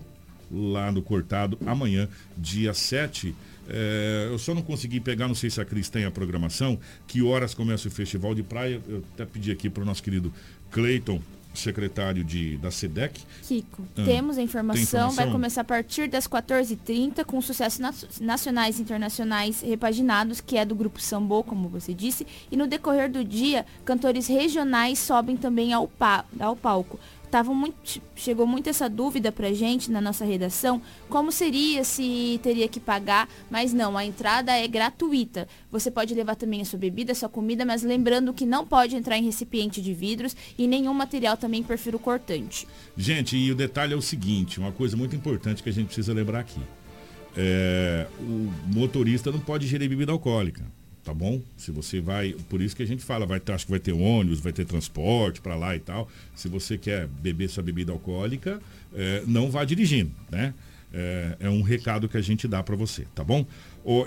lá no Cortado, amanhã, dia 7. É, eu só não consegui pegar, não sei se a Cris tem a programação, que horas começa o Festival de Praia. Eu até pedi aqui para o nosso querido Cleiton, secretário de, da SEDEC. Kiko, Ah, temos a tem informação, informação? vai começar a partir das 14h30 com sucessos na- nacionais e internacionais repaginados, que é do grupo Sambô, como você disse, e no decorrer do dia, cantores regionais sobem também ao, pa- ao palco. Tava muito, chegou muito essa dúvida pra gente na nossa redação, como seria se teria que pagar, mas não, a entrada é gratuita. Você pode levar também a sua bebida, a sua comida, mas lembrando que não pode entrar em recipiente de vidros e nenhum material também perfil cortante. Gente, e o detalhe é o seguinte, uma coisa muito importante que a gente precisa lembrar aqui. É, o motorista não pode gerir bebida alcoólica, tá bom? Se você vai, por isso que a gente fala, vai ter, acho que vai ter ônibus, vai ter transporte para lá e tal. Se você quer beber sua bebida alcoólica, é, não vá dirigindo, né? É, é um recado que a gente dá para você, tá bom?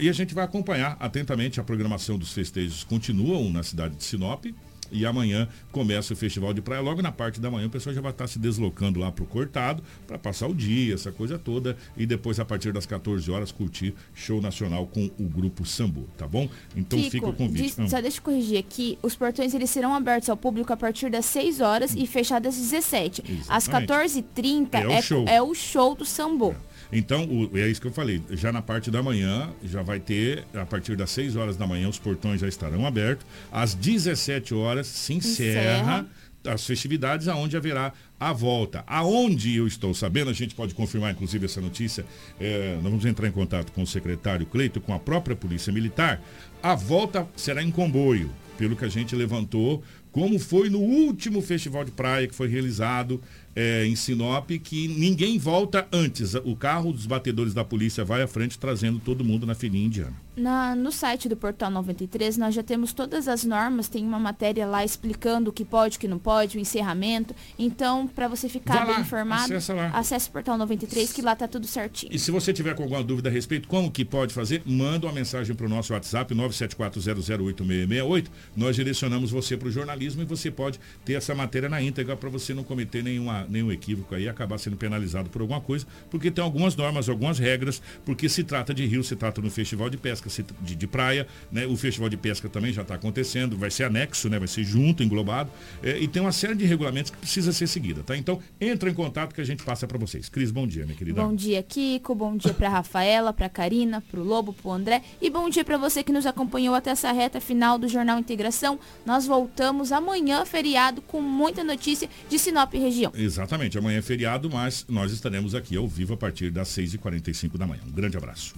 E a gente vai acompanhar atentamente a programação dos festejos continuam na cidade de Sinop. E amanhã começa o Festival de Praia. Logo na parte da manhã o pessoal já vai estar se deslocando lá pro Cortado para passar o dia, essa coisa toda. E depois, a partir das 14 horas, curtir show nacional com o grupo Sambu, tá bom? Então Kiko, fica o convite. diz- Ah. só deixa eu corrigir aqui. Os portões eles serão abertos ao público a partir das 6 horas e fechados às 17. Às Exatamente. 14h30 É o show. é o show do Sambo. Então, o- é isso que eu falei. Já na parte da manhã, já vai ter, a partir das 6 horas da manhã, os portões já estarão abertos. Às 17 horas se encerra, as festividades, aonde haverá a volta. Aonde eu estou sabendo, a gente pode confirmar, inclusive, essa notícia. é, nós vamos entrar em contato com o secretário Cleito, com a própria Polícia Militar. A volta será em comboio, pelo que a gente levantou, como foi no último festival de praia que foi realizado é, em Sinop, que ninguém volta antes. O carro dos batedores da polícia vai à frente trazendo todo mundo na filinha indiana. Na- no site do Portal 93, nós já temos todas as normas, tem uma matéria lá explicando o que pode, o que não pode, o encerramento. Então, para você ficar Vai bem lá, informado, acesse o Portal 93, que lá tá tudo certinho. E se você tiver com alguma dúvida a respeito, como que pode fazer, manda uma mensagem para o nosso WhatsApp, 974008668. Nós direcionamos você para o jornalismo e você pode ter essa matéria na íntegra para você não cometer nenhuma, nenhum equívoco aí e acabar sendo penalizado por alguma coisa, porque tem algumas normas, algumas regras, porque se trata de rio, se trata no festival de pesca, se- de, de praia, né? O festival de pesca também já está acontecendo, vai ser anexo, né? Vai ser junto, englobado, é, e tem uma série de regulamentos que precisa ser seguida, tá? Então, entra em contato que a gente passa para vocês. Cris, bom dia, minha querida. Bom dia, Kiko. Bom dia para Rafaela, para Karina, para o Lobo, para o André. E bom dia para você que nos acompanhou até essa reta final do Jornal Integração. Nós voltamos amanhã, feriado, com muita notícia de Sinop e região. Exatamente, amanhã é feriado, mas nós estaremos aqui ao vivo a partir das 6h45 da manhã. Um grande abraço.